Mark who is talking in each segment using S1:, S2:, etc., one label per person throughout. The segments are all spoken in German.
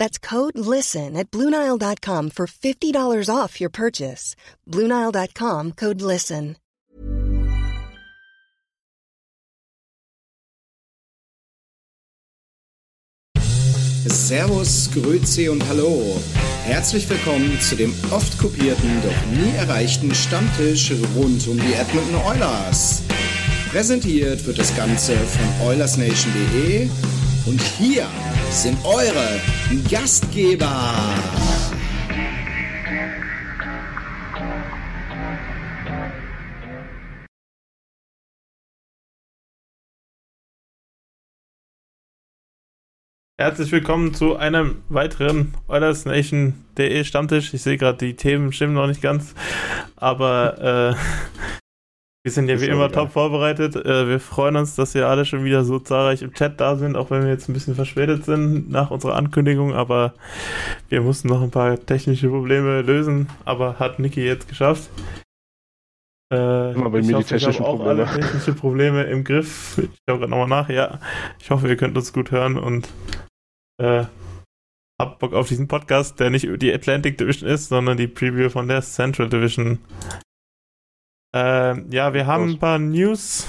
S1: That's code LISTEN at Bluenile.com for $50 off your purchase. Bluenile.com code LISTEN.
S2: Servus, Grüezi und Hallo. Herzlich willkommen zu dem oft kopierten, doch nie erreichten Stammtisch rund um die Edmonton Oilers. Präsentiert wird das Ganze von OilersNation.de und hier sind eure Gastgeber.
S3: Herzlich willkommen zu einem weiteren Oilers Nation.de Stammtisch. Ich sehe gerade, die Themen stimmen noch nicht ganz, aber äh, wir sind ja wie immer top vorbereitet. Äh, wir freuen uns, dass ihr alle schon wieder so zahlreich im Chat da sind, auch wenn wir jetzt ein bisschen verspätet sind nach unserer Ankündigung, aber wir mussten noch ein paar technische Probleme lösen, aber hat Niki jetzt geschafft. Äh,
S4: Immer bei mir hoffe, die technischen
S3: auch
S4: Probleme.
S3: alle technische Probleme im Griff. Ich schaue gerade nochmal nach, ja. Ich hoffe, ihr könnt uns gut hören und äh, habt Bock auf diesen Podcast, der nicht die Atlantic Division ist, sondern die Preview von der Central Division. Äh, ja, wir haben ein paar News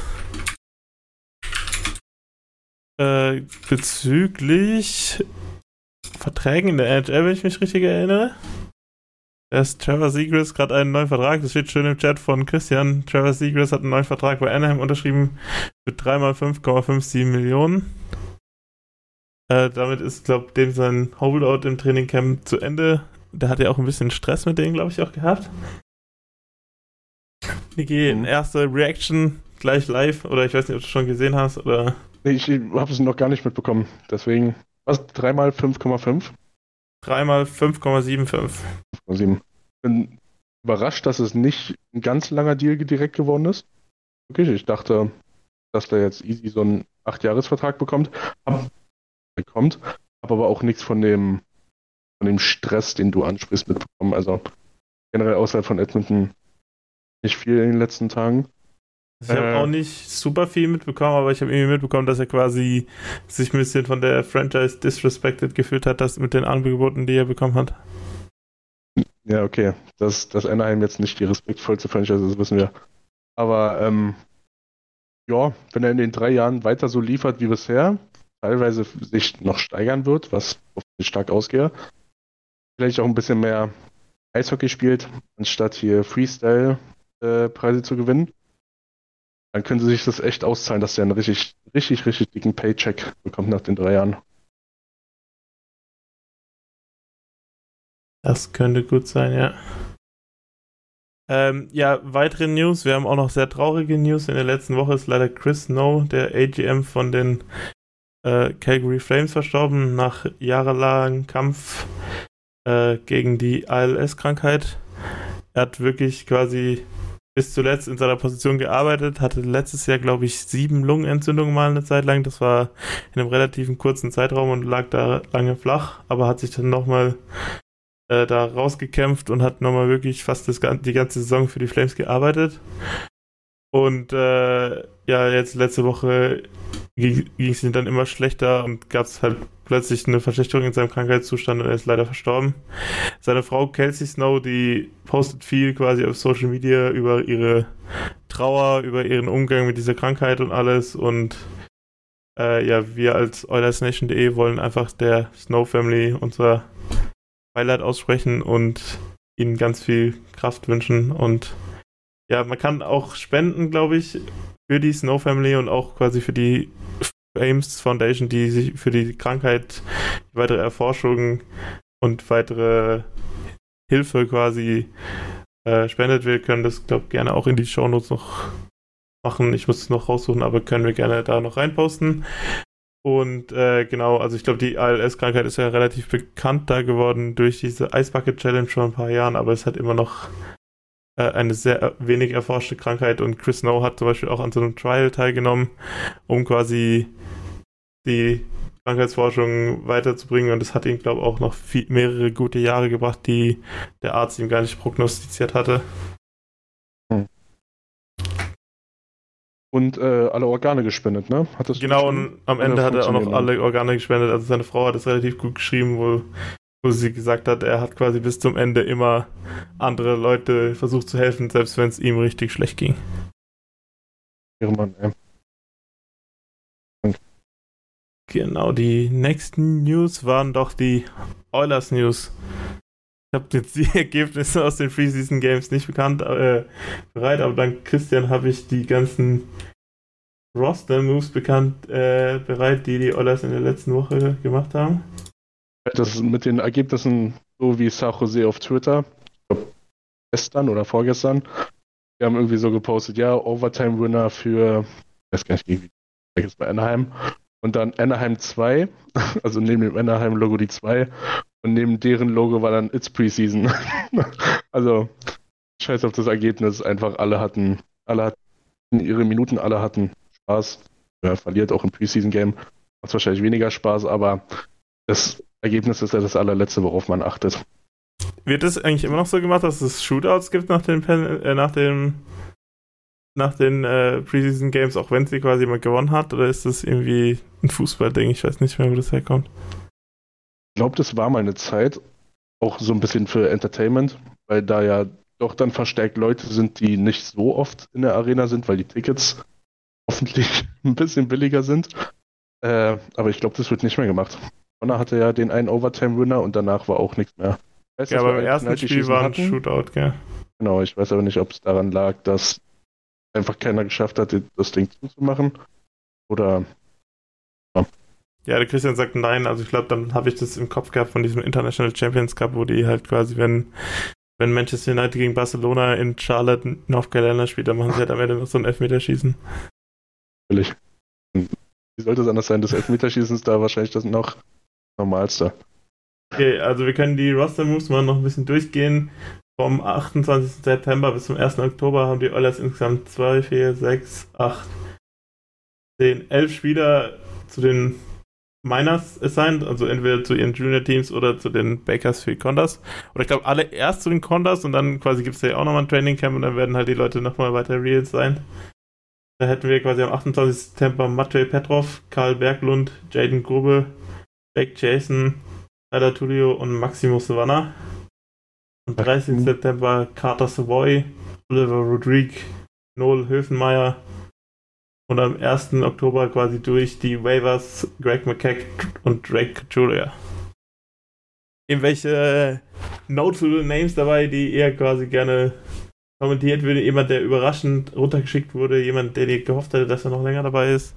S3: äh, bezüglich Verträgen in der NHL, wenn ich mich richtig erinnere. Da ist Trevor Seagrass gerade einen neuen Vertrag, das steht schön im Chat von Christian. Trevor Seagrass hat einen neuen Vertrag bei Anaheim unterschrieben für 3 x 5,57 Millionen. Äh, damit ist, glaube ich, dem sein Holdout im Trainingcamp zu Ende. Der hat ja auch ein bisschen Stress mit denen, glaube ich, auch gehabt. Niki,
S4: Mhm.
S3: erste Reaction gleich live oder ich weiß nicht, ob du schon gesehen hast oder.
S4: Nee, ich habe es noch gar nicht mitbekommen. Deswegen, was? Dreimal 5,5?
S3: 3 x 5,75.
S4: 5,7. Bin überrascht, dass es nicht ein ganz langer Deal direkt geworden ist. Wirklich, ich dachte, dass der jetzt easy so einen 8-Jahres-Vertrag bekommt. Hab, bekommt. Habe aber auch nichts von dem, von dem Stress, den du ansprichst, mitbekommen. Also generell außerhalb von Edmonton nicht viel in den letzten Tagen.
S3: Ich habe
S4: Äh.
S3: auch nicht super viel mitbekommen, aber ich habe irgendwie mitbekommen, dass er quasi sich ein bisschen von der Franchise disrespected gefühlt hat, das mit den Angeboten, die er bekommen hat.
S4: Ja, okay. Dass, dass Anaheim jetzt nicht die respektvollste Franchise ist, wissen wir. Aber ähm, ja, wenn er in den drei Jahren weiter so liefert wie bisher, teilweise sich noch steigern wird, was hoffentlich stark ausgehe, vielleicht auch ein bisschen mehr Eishockey spielt, anstatt hier Freestyle-Preise zu gewinnen, dann könnte sich das echt auszahlen, dass er einen richtig, richtig, richtig dicken Paycheck bekommt nach den drei Jahren.
S3: Das könnte gut sein, ja. Ähm, ja, weitere News. Wir haben auch noch sehr traurige News. In der letzten Woche ist leider Chris Snow, der AGM von den äh, Calgary Flames, verstorben nach jahrelangem Kampf äh, gegen die ALS-Krankheit. Er hat wirklich quasi bis zuletzt in seiner Position gearbeitet, hatte letztes Jahr, glaube ich, sieben Lungenentzündungen mal eine Zeit lang. Das war in einem relativen kurzen Zeitraum und lag da lange flach, aber hat sich dann nochmal äh, da rausgekämpft und hat nochmal wirklich fast das, die ganze Saison für die Flames gearbeitet. Und äh, ja, jetzt letzte Woche ging es ihm dann immer schlechter und gab es halt plötzlich eine Verschlechterung in seinem Krankheitszustand und er ist leider verstorben. Seine Frau Kelsey Snow, die postet viel quasi auf Social Media über ihre Trauer, über ihren Umgang mit dieser Krankheit und alles und äh, ja, wir als OilersNation.de wollen einfach der Snow Family unser Beileid aussprechen und ihnen ganz viel Kraft wünschen und ja, man kann auch spenden, glaube ich, für die Snow Family und auch quasi für die Ames Foundation, die sich für die Krankheit, die weitere Erforschung und weitere Hilfe quasi äh, spendet. Wir können das, glaube ich, gerne auch in die Shownotes noch machen. Ich muss es noch raussuchen, aber können wir gerne da noch reinposten. Und äh, genau, also ich glaube, die ALS-Krankheit ist ja relativ bekannt da geworden durch diese Ice Bucket Challenge vor ein paar Jahren, aber es hat immer noch äh, eine sehr wenig erforschte Krankheit und Chris Snow hat zum Beispiel auch an so einem Trial teilgenommen, um quasi die Krankheitsforschung weiterzubringen und es hat ihn, glaube ich, auch noch viel, mehrere gute Jahre gebracht, die der Arzt ihm gar nicht prognostiziert hatte. Hm.
S4: Und äh, alle Organe gespendet, ne?
S3: genau, und am Ende hat er auch noch alle Organe gespendet. Also seine Frau hat es relativ gut geschrieben, wo, wo sie gesagt hat, er hat quasi bis zum Ende immer andere Leute versucht zu helfen, selbst wenn es ihm richtig schlecht ging.
S4: Mann, ey.
S3: Genau, die nächsten News waren doch die Oilers News. Ich habe jetzt die Ergebnisse aus den Preseason Games nicht bekannt äh, bereit, aber dank Christian habe ich die ganzen Roster Moves bekannt äh, bereit, die die Oilers in der letzten Woche gemacht haben.
S4: Das mit den Ergebnissen, so wie San Jose auf Twitter, gestern oder vorgestern, wir haben irgendwie so gepostet, ja, Overtime Winner für, ich weiß gar nicht, wie jetzt bei Anaheim und dann Anaheim 2, also neben dem Anaheim-Logo die 2 und neben deren Logo war dann It's Preseason. also scheiß auf das Ergebnis, einfach alle hatten, alle hatten ihre Minuten, alle hatten Spaß. Ja, verliert auch im Preseason-Game, macht wahrscheinlich weniger Spaß, aber das Ergebnis ist ja das allerletzte, worauf man achtet.
S3: Wird es eigentlich immer noch so gemacht, dass es Shootouts gibt nach dem, äh, nach dem nach den äh, Preseason Games, auch wenn sie quasi mal gewonnen hat? Oder ist das irgendwie ein Fußballding? Ich weiß nicht mehr, wo das herkommt.
S4: Ich glaube, das war mal eine Zeit, auch so ein bisschen für Entertainment, weil da ja doch dann verstärkt Leute sind, die nicht so oft in der Arena sind, weil die Tickets hoffentlich ein bisschen billiger sind. Äh, aber ich glaube, das wird nicht mehr gemacht. Connor hatte ja den einen Overtime-Winner und danach war auch nichts mehr.
S3: Weiß, ja, aber im ersten Spiel war ein Shootout, gell?
S4: Genau, ich weiß aber nicht, ob es daran lag, dass einfach keiner geschafft hat, das Ding zuzumachen. Oder.
S3: Ja. ja, der Christian sagt nein. Also ich glaube, dann habe ich das im Kopf gehabt von diesem International Champions Cup, wo die halt quasi, wenn, wenn Manchester United gegen Barcelona in Charlotte North Carolina spielt, dann machen sie halt am Ende noch so ein Elfmeterschießen.
S4: Natürlich. Wie sollte es anders sein? Das Elfmeterschießen ist da wahrscheinlich das noch normalste.
S3: Okay, also wir können die Roster-Moves mal noch ein bisschen durchgehen. Vom 28. September bis zum 1. Oktober haben die Oilers insgesamt 2, 4, 6, 8, 10, 11 Spieler zu den Miners assigned, also entweder zu ihren Junior-Teams oder zu den Bakersfield Condors. Oder ich glaube alle erst zu den Condors und dann quasi gibt es ja auch nochmal ein Training Camp und dann werden halt die Leute nochmal weiter real sein. Da hätten wir quasi am 28. September Matvey Petrov, Karl Berglund, Jaden Grube, Jake Jason, Tyler Tulio und Maximo Savannah. Am 30. Mhm. September Carter Savoy, Oliver Rodrigue, Noel Höfenmeier und am 1. Oktober quasi durch die Waivers Greg McKeck und Drake Julia. Irgendwelche notable Names dabei, die ihr quasi gerne kommentiert würde? Jemand, der überraschend runtergeschickt wurde, jemand, der dir gehofft hätte, dass er noch länger dabei ist?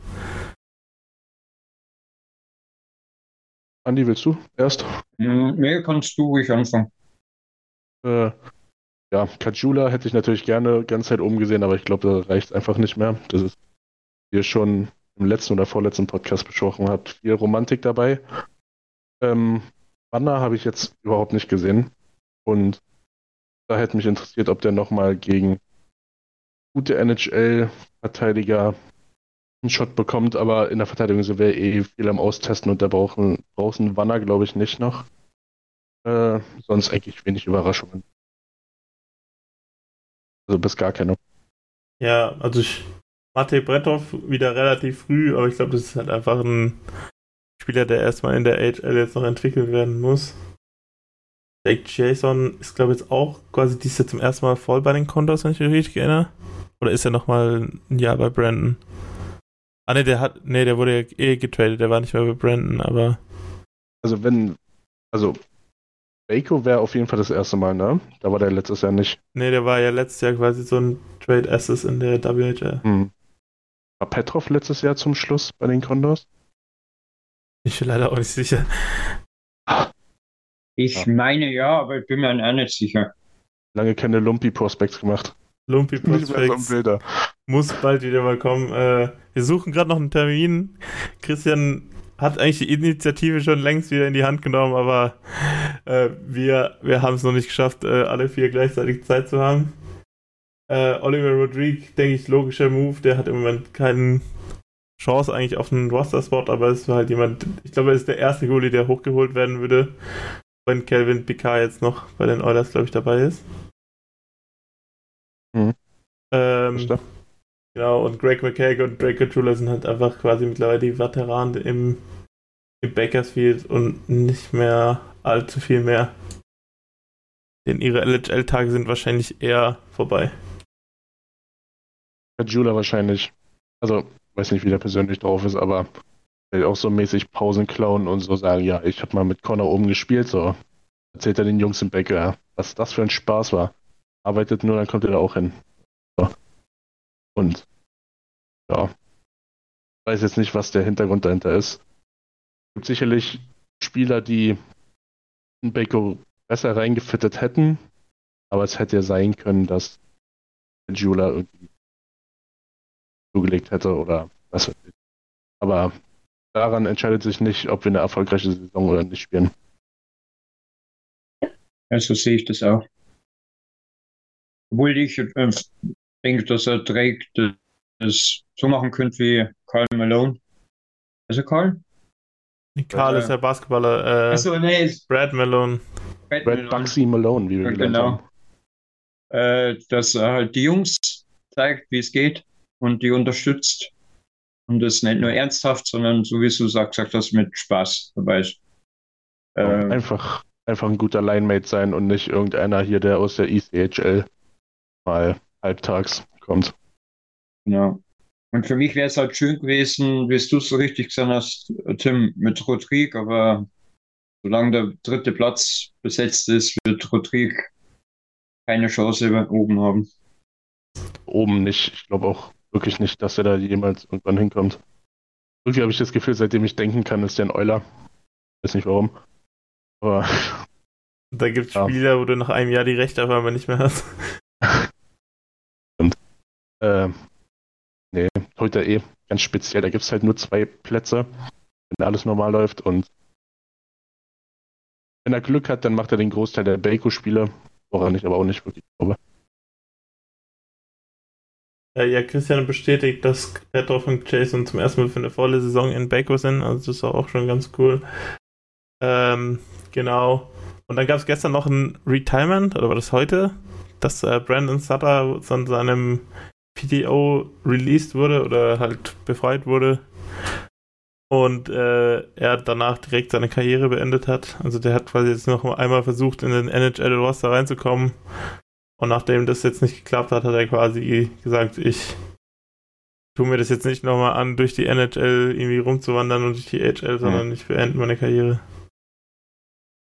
S4: Andi, willst du erst?
S5: Nee, kannst du ruhig anfangen.
S4: Äh, ja, Kajula hätte ich natürlich gerne ganz Zeit oben gesehen, aber ich glaube, da reicht es einfach nicht mehr. Das ist, wie ihr schon im letzten oder vorletzten Podcast besprochen habt, viel Romantik dabei. Ähm, Banner habe ich jetzt überhaupt nicht gesehen. Und da hätte mich interessiert, ob der nochmal gegen gute NHL-Verteidiger einen Shot bekommt, aber in der Verteidigung sind wir eh viel am Austesten und da brauchen, brauchen Wanner, glaube ich, nicht noch. Äh, sonst eigentlich wenig Überraschungen. Also bis gar keine.
S3: Ja, also ich, Matej Bretov wieder relativ früh, aber ich glaube, das ist halt einfach ein Spieler, der erstmal in der HL jetzt noch entwickelt werden muss. Jake Jason ist, glaube ich, jetzt auch quasi dies Jahr zum ersten Mal voll bei den Condos, wenn ich mich richtig erinnere. Oder ist er nochmal ein Jahr bei Brandon? Ah, ne, der hat, ne, der wurde ja eh getradet, der war nicht mehr bei Brandon, aber.
S4: Also, wenn, also Baco wäre auf jeden Fall das erste Mal, ne? Da war der letztes Jahr nicht.
S3: Nee, der war ja letztes Jahr quasi so ein Trade Assist in der WHL.
S4: Hm. War Petrov letztes Jahr zum Schluss bei den Condors?
S3: Ich bin leider auch nicht sicher.
S5: Ich
S4: Ja.
S5: meine ja, aber ich bin mir auch nicht sicher.
S4: Lange keine Lumpy-Prospects gemacht.
S3: Lumpy Prospects muss bald wieder mal kommen. Äh, wir suchen gerade noch einen Termin. Christian hat eigentlich die Initiative schon längst wieder in die Hand genommen, aber äh, wir, wir haben es noch nicht geschafft, äh, alle vier gleichzeitig Zeit zu haben. Äh, Oliver Rodrigue, denke ich, logischer Move. Der hat im Moment keine Chance eigentlich auf einen Roster-Spot, aber es war halt jemand, ich glaube, er ist der erste Goalie, der hochgeholt werden würde, wenn Calvin Picard jetzt noch bei den Oilers, glaube ich, dabei ist.
S4: Mhm.
S3: Ähm. Genau, und Greg McKay und Drake Trula sind halt einfach quasi mittlerweile die Veteranen im, im Bakersfield und nicht mehr allzu viel mehr. Denn ihre LHL-Tage sind wahrscheinlich eher vorbei.
S4: Jula wahrscheinlich. Also, weiß nicht, wie der persönlich drauf ist, aber auch so mäßig Pausen klauen und so sagen, ja, ich habe mal mit Connor oben gespielt, so. Erzählt er den Jungs im Bäcker, was das für ein Spaß war. Arbeitet nur, dann kommt er da auch hin. So. Und ja. Weiß jetzt nicht, was der Hintergrund dahinter ist. Es gibt sicherlich Spieler, die Beko besser reingefittet hätten, aber es hätte ja sein können, dass Jula irgendwie zugelegt hätte oder was weiß ich. Aber daran entscheidet sich nicht, ob wir eine erfolgreiche Saison oder nicht spielen.
S5: Ja, so sehe ich das auch. Obwohl ich äh, denke, dass er Drake das so machen könnte wie Carl Malone. Also Carl?
S3: Karl
S5: Ja.
S3: ist der Basketballer, äh,
S5: Also nee, ist
S3: Brad Malone.
S5: Brad Malone.
S4: Bugsy Malone, wie wir
S5: Ja, genau.
S4: haben.
S5: Äh, dass er halt die Jungs zeigt, wie es geht und die unterstützt. Und das nicht nur ernsthaft, sondern so wie du sagst, sagt das mit Spaß dabei ist. Äh,
S4: Einfach, einfach ein guter Line-Mate sein und nicht irgendeiner hier, der aus der ECHL mal halbtags kommt.
S5: Genau. Und für mich wäre es halt schön gewesen, wie du es so richtig gesagt hast, Tim, mit Rodrigue, aber solange der dritte Platz besetzt ist, wird Rodrigue keine Chance oben haben.
S4: Oben nicht. Ich glaube auch wirklich nicht, dass er da jemals irgendwann hinkommt. Irgendwie habe ich das Gefühl, seitdem ich denken kann, ist der ein Euler. Weiß nicht warum. Aber
S3: Da gibt es
S4: Ja.
S3: Spieler, wo du nach einem Jahr die Rechte auf einmal nicht mehr hast.
S4: Äh, nee, heute eh ganz speziell. Da gibt es halt nur zwei Plätze, wenn alles normal läuft. Und wenn er Glück hat, dann macht er den Großteil der Baco-Spiele, woran ich aber auch nicht wirklich glaube.
S3: Ja, Christian bestätigt, dass Petrov und Jason zum ersten Mal für eine volle Saison in Baco sind. Also das ist auch schon ganz cool. Ähm, genau. Und dann gab es gestern noch ein Retirement, oder war das heute? Dass äh, Brandon Sutter von seinem PTO released wurde oder halt befreit wurde. Und äh, er danach direkt seine Karriere beendet hat. Also der hat quasi jetzt noch einmal versucht, in den NHL-Roster reinzukommen. Und nachdem das jetzt nicht geklappt hat, hat er quasi gesagt, ich tue mir das jetzt nicht nochmal an, durch die NHL irgendwie rumzuwandern und durch die HL, sondern ich beende meine Karriere.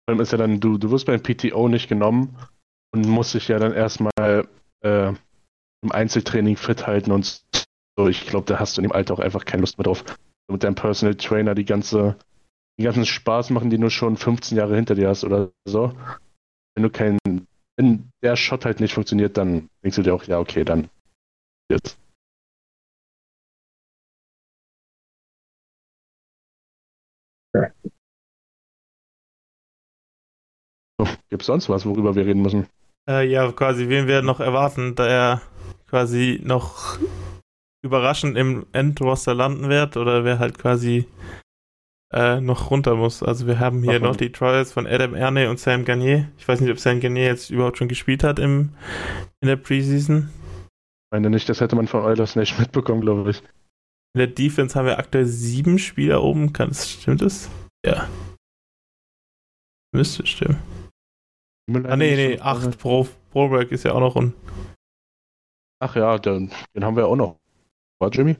S4: Vor allem ist ja dann, du, du wirst beim PTO nicht genommen und musst dich ja dann erstmal äh, im Einzeltraining fit halten und so. Ich glaube, da hast du in dem Alter auch einfach keine Lust mehr drauf. Mit deinem Personal Trainer die ganze, den ganzen Spaß machen, den du schon 15 Jahre hinter dir hast oder so. Wenn du keinen, wenn der Shot halt nicht funktioniert, dann denkst du dir auch, ja, okay, dann jetzt. So, Gibt es sonst was, worüber wir reden müssen?
S3: Äh, ja, quasi, wen wir noch erwarten, da er quasi noch überraschend im Endroster landen wird oder wer halt quasi äh, noch runter muss. Also wir haben hier
S4: Ach,
S3: noch die Trials von Adam Erne und Sam Garnier. Ich weiß nicht, ob Sam Garnier jetzt überhaupt schon gespielt hat im, in der Preseason.
S4: Ich meine nicht, das hätte man von Eulers nicht mitbekommen, glaube ich.
S3: In der Defense haben wir aktuell sieben Spieler oben. Kann es, stimmt das? Ja. Müsste stimmen. Ah, nee, nee, acht. Pro, Proberg ist ja auch noch un.
S4: Ach ja, den, den haben wir auch noch. War Jimmy?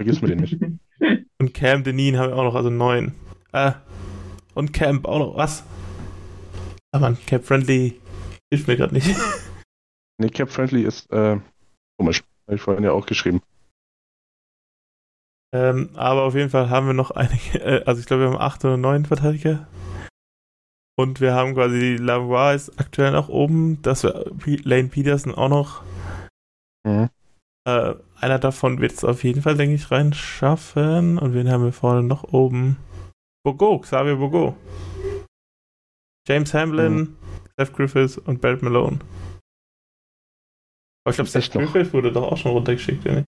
S4: Vergiss mir den nicht.
S3: Und Cam Denin haben wir auch noch, also neun. Äh, und Camp auch noch. Was? Aber Cap Friendly hilft mir gerade nicht.
S4: Nee, Cap Friendly ist äh, komisch. Habe ich vorhin ja auch geschrieben.
S3: Ähm, aber auf jeden Fall haben wir noch einige, äh, also ich glaube, wir haben acht oder neun Verteidiger. Und wir haben quasi Lavois ist aktuell noch oben, dass wir Lane Peterson auch noch.
S4: Mhm.
S3: Äh, einer davon wird es auf jeden Fall, denke ich, reinschaffen. Und wen haben wir vorne noch oben? Bogo, Xavier Bogo. James Hamlin, mhm. Seth Griffiths und Barrett Malone. Aber ich glaube, Seth Griffiths wurde doch auch schon runtergeschickt, oder nicht?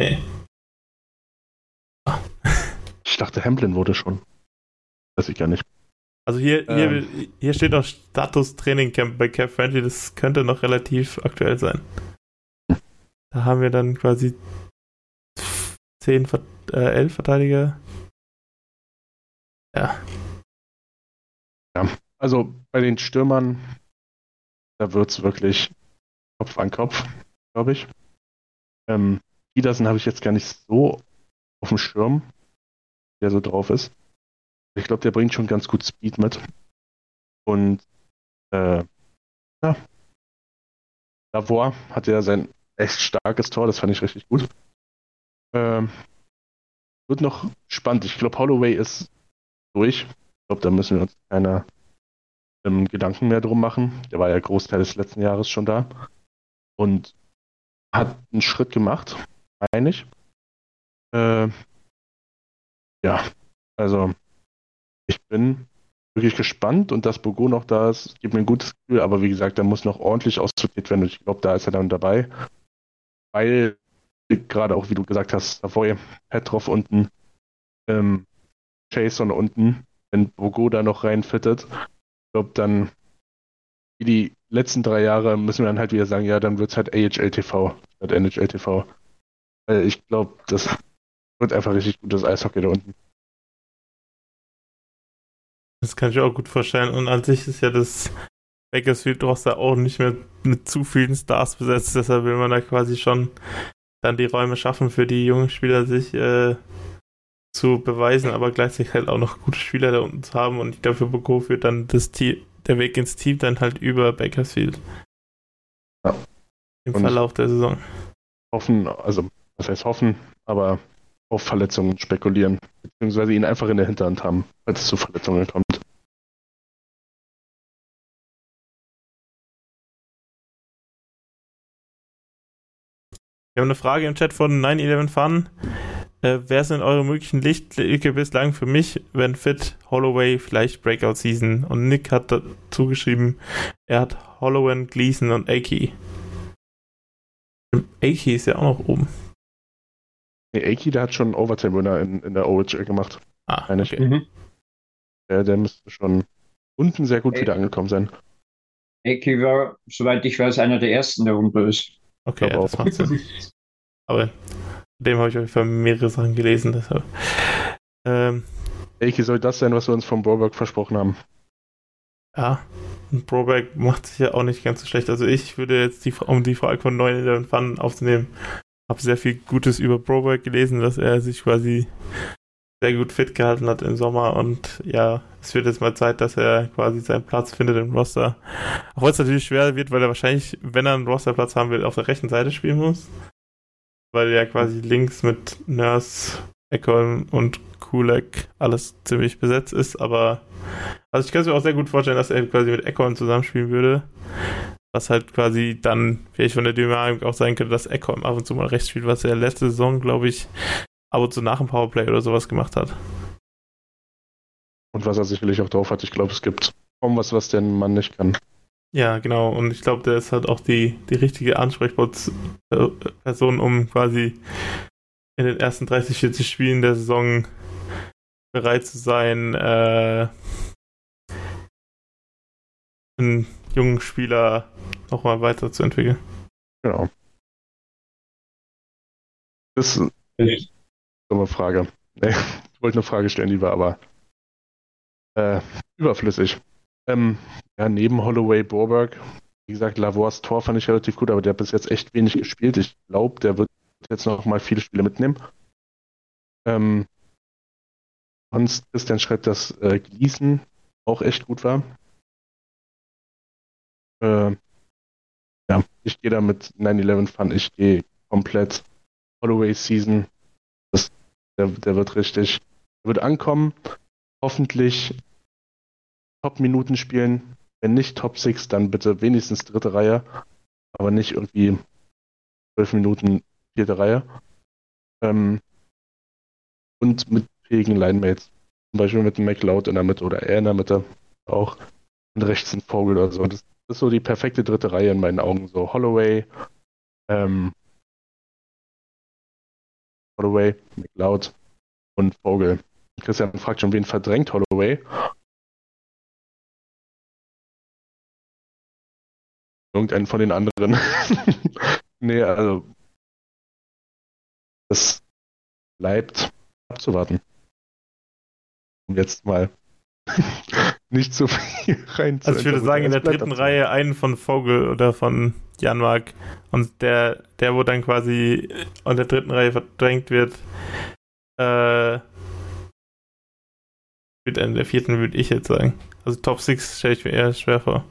S3: Nee.
S4: Ich dachte, Hamlin wurde schon. Weiß ich gar nicht.
S3: Also hier, ähm. hier, hier steht noch Status Training Camp bei Cap Friendly, das könnte noch relativ aktuell sein. Da haben wir dann quasi 10, äh, 11 Verteidiger. Ja.
S4: Ja, also bei den Stürmern, da wird es wirklich Kopf an Kopf, glaube ich. Ähm, Peterson habe ich jetzt gar nicht so auf dem Schirm, der so drauf ist. Ich glaube, der bringt schon ganz gut Speed mit. Und äh, ja. Lavor hat ja sein echt starkes Tor, das fand ich richtig gut. Ähm, wird noch spannend. Ich glaube, Holloway ist durch. Ich glaube, da müssen wir uns keine ähm, Gedanken mehr drum machen. Der war ja Großteil des letzten Jahres schon da. Und hat einen Schritt gemacht, meine ich. Äh, ja, also ich bin wirklich gespannt und dass Bogo noch da ist, gibt mir ein gutes Gefühl, aber wie gesagt, da muss noch ordentlich aussortiert werden und ich glaube, da ist er dann dabei. Weil, gerade auch wie du gesagt hast, Savoy, Petrov unten, ähm, Jason unten, wenn Bogo da noch reinfittet, ich glaube, dann wie die letzten drei Jahre müssen wir dann halt wieder sagen, ja, dann wird es halt AHL TV statt NHL TV. Weil ich glaube, das wird einfach richtig gutes Eishockey da unten.
S3: Das kann ich auch gut vorstellen. Und an sich ist ja das Bakersfield Roster auch nicht mehr mit zu vielen Stars besetzt. Deshalb will man da quasi schon dann die Räume schaffen für die jungen Spieler, sich äh, zu beweisen, aber gleichzeitig halt auch noch gute Spieler da unten zu haben. Und ich glaube, für Boko führt dann das Team, der Weg ins Team dann halt über Bakersfield.
S4: Ja.
S3: Im Und Verlauf der Saison.
S4: Hoffen, also was heißt hoffen, aber auf Verletzungen spekulieren, beziehungsweise ihn einfach in der Hinterhand haben, falls es zu Verletzungen kommt.
S3: Wir haben eine Frage im Chat von 911 Fun. Äh, wer sind eure möglichen Lichtblicke bislang für mich, wenn fit Holloway vielleicht Breakout Season? Und Nick hat dazu geschrieben, er hat Hollowan, Gleason und Aki. Aki ist ja auch noch oben.
S4: Nee, Aki, der hat schon Overtime-Winner in, in der OHL gemacht.
S3: Ah, okay. Mhm.
S4: Der, der müsste schon unten sehr gut A wieder angekommen sein.
S5: Aki war, soweit ich weiß, einer der ersten, der runter ist.
S3: Okay, ja, das macht Sinn. Aber dem habe ich auf jeden Fall mehrere Sachen gelesen, deshalb.
S4: Ähm, Eiki, soll das sein, was wir uns vom Broberg versprochen haben?
S3: Ja, und Broberg macht sich ja auch nicht ganz so schlecht. Also ich würde jetzt, die, um die Frage von 9 in den Fun aufzunehmen, habe sehr viel Gutes über Broberg gelesen, dass er sich quasi sehr gut fit gehalten hat im Sommer und ja, es wird jetzt mal Zeit, dass er quasi seinen Platz findet im Roster. Auch wenn es natürlich schwer wird, weil er wahrscheinlich, wenn er einen Rosterplatz haben will, auf der rechten Seite spielen muss. Weil er quasi links mit Nurse, Ekholm und Kulek alles ziemlich besetzt ist, aber also ich kann es mir auch sehr gut vorstellen, dass er quasi mit Ekholm zusammenspielen würde. Was halt quasi dann vielleicht von der Dynamik auch sein könnte, dass Ekholm ab und zu mal rechts spielt, was er letzte Saison, glaube ich, ab und zu nach dem Powerplay oder sowas gemacht hat.
S4: Und was er sicherlich auch drauf hat, ich glaube, es gibt kaum was, was der Mann nicht kann.
S3: Ja, genau. Und ich glaube, der ist halt auch die, die richtige Ansprechperson, um quasi in den ersten 30, 40 Spielen der Saison bereit zu sein, äh, einen jungen Spieler nochmal weiterzuentwickeln.
S4: Genau. Das ist dumme Frage. Nee, ich wollte eine Frage stellen, die war aber äh, überflüssig. Ähm, ja, neben Holloway, Borberg, wie gesagt, Lavois Tor fand ich relativ gut, aber der hat bis jetzt echt wenig gespielt. Ich glaube, der wird jetzt noch mal viele Spiele mitnehmen. Ähm, sonst Christian schreibt, dass äh, Gießen auch echt gut war. Äh, ja, ich gehe da mit 9-11 Fun, ich gehe komplett Holloway Season. Der, der wird richtig, wird ankommen, hoffentlich Top-Minuten spielen. Wenn nicht Top 6, dann bitte wenigstens dritte Reihe, aber nicht irgendwie zwölf Minuten vierte Reihe. Ähm, und mit fähigen Linemates. Zum Beispiel mit einem McLeod in der Mitte oder er in der Mitte auch. Und rechts ein Vogel oder so. Das ist so die perfekte dritte Reihe in meinen Augen. So Holloway, ähm, Holloway, McLeod und Vogel. Christian fragt schon, wen verdrängt Holloway? Irgendeinen von den anderen. nee, also das bleibt abzuwarten. Um jetzt mal nicht so viel rein
S3: Also ich würde sagen, in der dritten Reihe einen von Vogel oder von Janmark und der, der wo dann quasi in der dritten Reihe verdrängt wird, äh, wird in der vierten, würde ich jetzt sagen. Also Top 6 stelle ich mir eher schwer vor.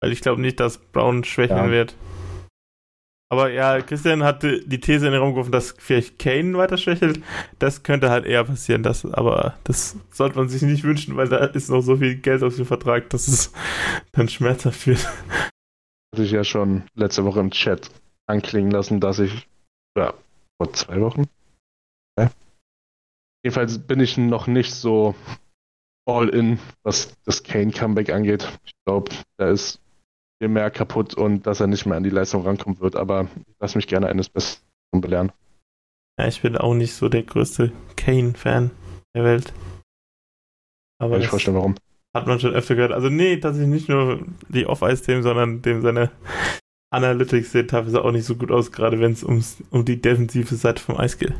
S3: Weil ich glaube nicht, dass Brown schwächeln ja. wird. Aber ja, Christian hatte die These in den Raum geworfen, dass vielleicht Kane weiter schwächelt. Das könnte halt eher passieren, das, aber das sollte man sich nicht wünschen, weil da ist noch so viel Geld auf dem Vertrag, dass es dann schmerzhaft wird.
S4: Hatte ich ja schon letzte Woche im Chat anklingen lassen, dass ich, ja, vor zwei Wochen. Ja. Jedenfalls bin ich noch nicht so all in, was das Kane-Comeback angeht. Ich glaube, da ist mehr kaputt und dass er nicht mehr an die Leistung rankommen wird. Aber ich lasse mich gerne eines Besseren belehren.
S3: Ja, ich bin auch nicht so der größte Kane-Fan der Welt.
S4: Aber ich verstehe warum.
S3: Hat man schon öfter gehört. Also nee, tatsächlich nicht nur die Off-Ice-Themen, sondern dem seine Analytics sehen teilweise auch nicht so gut aus, gerade wenn es um die defensive Seite vom Eis geht.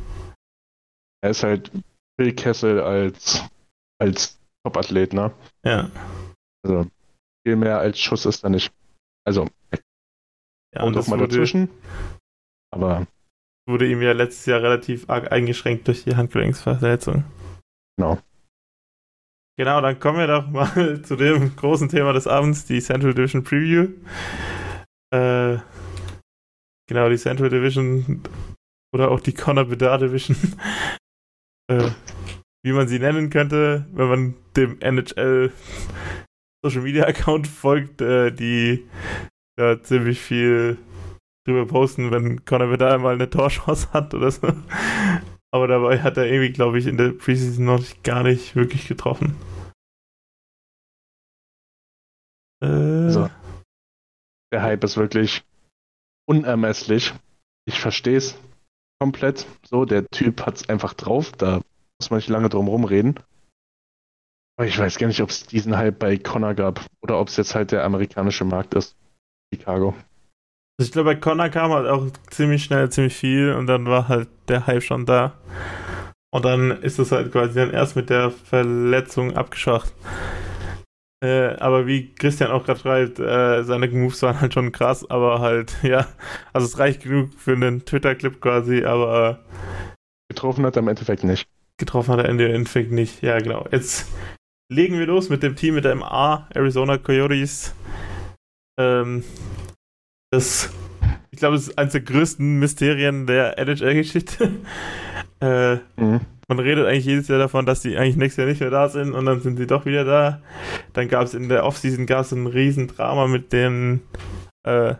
S4: Er ist halt Phil Kessel als, als Top-Athlet, ne?
S3: Ja.
S4: Also viel mehr als Schuss ist da nicht. Also,
S3: ja, und mal dazwischen.
S4: Aber.
S3: Wurde ihm ja letztes Jahr relativ arg eingeschränkt durch die Handgelenksverletzung.
S4: Genau.
S3: Genau, dann kommen wir doch mal zu dem großen Thema des Abends, die Central Division Preview. Äh, genau, die Central Division oder auch die Conor Bedard Division. äh, wie man sie nennen könnte, wenn man dem NHL Social Media Account folgt, äh, die ja ziemlich viel drüber posten, wenn Conor wieder einmal eine Torchance hat oder so. Aber dabei hat er irgendwie, glaube ich, in der Preseason noch gar nicht wirklich getroffen.
S4: Äh, also, der Hype ist wirklich unermesslich. Ich verstehe es komplett. So, der Typ hat es einfach drauf. Da muss man nicht lange drum rumreden. Ich weiß gar nicht, ob es diesen Hype bei Connor gab oder ob es jetzt halt der amerikanische Markt ist. Chicago.
S3: Also ich glaube, bei Connor kam halt auch ziemlich schnell ziemlich viel und dann war halt der Hype schon da. Und dann ist es halt quasi dann erst mit der Verletzung abgeschacht. Äh, aber wie Christian auch gerade schreibt, äh, seine Moves waren halt schon krass, aber halt, ja, also es reicht genug für einen Twitter-Clip quasi, aber.
S4: Getroffen hat er im Endeffekt nicht.
S3: Getroffen hat er im Endeffekt nicht, ja, genau. Jetzt legen wir los mit dem Team mit dem A, Arizona Coyotes. Ähm, das, ich glaube, es ist eines der größten Mysterien der NHL-Geschichte. äh, mhm. Man redet eigentlich jedes Jahr davon, dass die eigentlich nächstes Jahr nicht mehr da sind und dann sind sie doch wieder da. Dann gab es in der Offseason gab's ein Riesendrama mit den äh,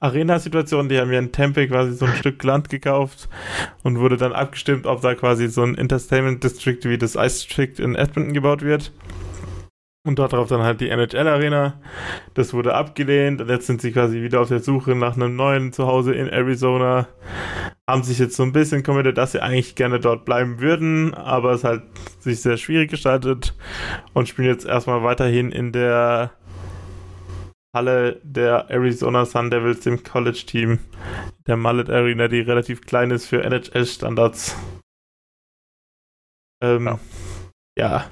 S3: Arena-Situation, die haben ja in Tempe quasi so ein Stück Land gekauft und wurde dann abgestimmt, ob da quasi so ein Entertainment District wie das Ice District in Edmonton gebaut wird. Und dort drauf dann halt die NHL Arena. Das wurde abgelehnt und jetzt sind sie quasi wieder auf der Suche nach einem neuen Zuhause in Arizona. Haben sich jetzt so ein bisschen committed, dass sie eigentlich gerne dort bleiben würden, aber es halt sich sehr schwierig gestaltet und spielen jetzt erstmal weiterhin in der Halle der Arizona Sun Devils, dem College-Team der Mallet Arena, die relativ klein ist für NHL-Standards. Ähm, ja. ja.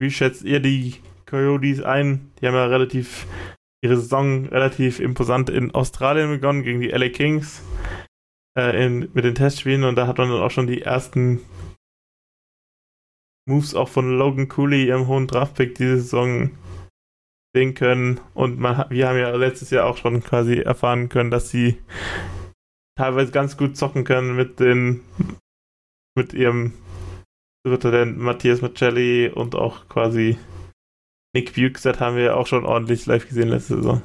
S3: Wie schätzt ihr die Coyotes ein? Die haben ja relativ ihre Saison relativ imposant in Australien begonnen gegen die LA Kings äh, in, mit den Testspielen und da hat man dann auch schon die ersten Moves auch von Logan Cooley, ihrem hohen Draftpick diese Saison sehen können. Und man, wir haben ja letztes Jahr auch schon quasi erfahren können, dass sie teilweise ganz gut zocken können mit den mit ihrem Souverän Matthias Macelli und auch quasi Nick Bukestead haben wir auch schon ordentlich live gesehen letzte Saison.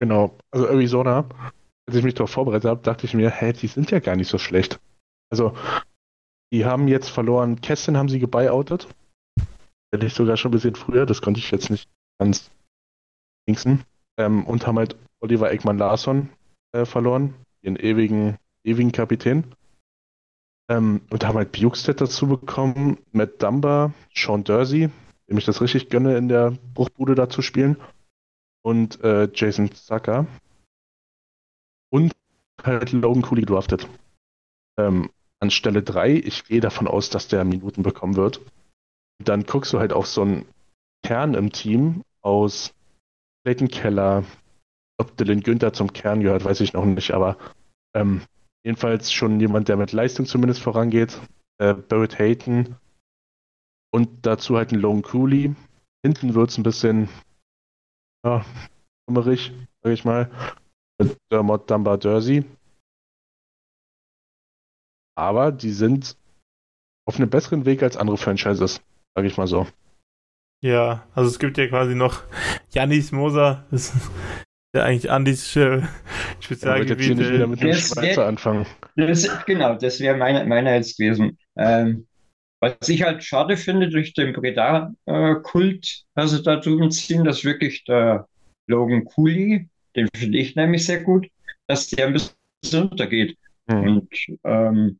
S4: Genau, also Arizona, als ich mich darauf vorbereitet habe, dachte ich mir, hä, die sind ja gar nicht so schlecht. Also, die haben jetzt verloren, Kessin haben sie gebuyoutet. Hätte ich sogar schon ein bisschen früher, das konnte ich jetzt nicht ganz linksen. Ähm, und haben halt Oliver Eggman Larsson äh, verloren, ihren ewigen, ewigen Kapitän. Ähm, und haben halt Bukestead dazu bekommen, Matt Dumba, Sean Dursey, dem ich das richtig gönne, in der Bruchbude da zu spielen. Und äh, Jason Zucker. Und halt Logan Cooley draftet. Ähm, an Stelle 3, ich gehe davon aus, dass der Minuten bekommen wird. Dann guckst du halt auf so einen Kern im Team aus Clayton Keller, ob Dylan Günther zum Kern gehört, weiß ich noch nicht, aber ähm, jedenfalls schon jemand, der mit Leistung zumindest vorangeht. Äh, Barrett Hayton und dazu halt ein Lone Cooley. Hinten wird es ein bisschen ja, kummerig, sag ich mal. Mit Dermot Dumba Jersey. Aber die sind auf einem besseren Weg als andere Franchises, sage ich mal so.
S3: Ja, also es gibt ja quasi noch Janis Moser, das ist ja eigentlich Andis äh, Spezialgebiet.
S4: Ja, jetzt nicht wieder mit dem Schweizer wär, anfangen.
S5: Das, genau, das wäre meine, meiner jetzt gewesen. Ähm, was ich halt schade finde durch den Breda-Kult, also da drüben ziehen, dass wirklich der Logan Cooley, den finde ich nämlich sehr gut, dass der ein bisschen untergeht. Mhm. Und ähm,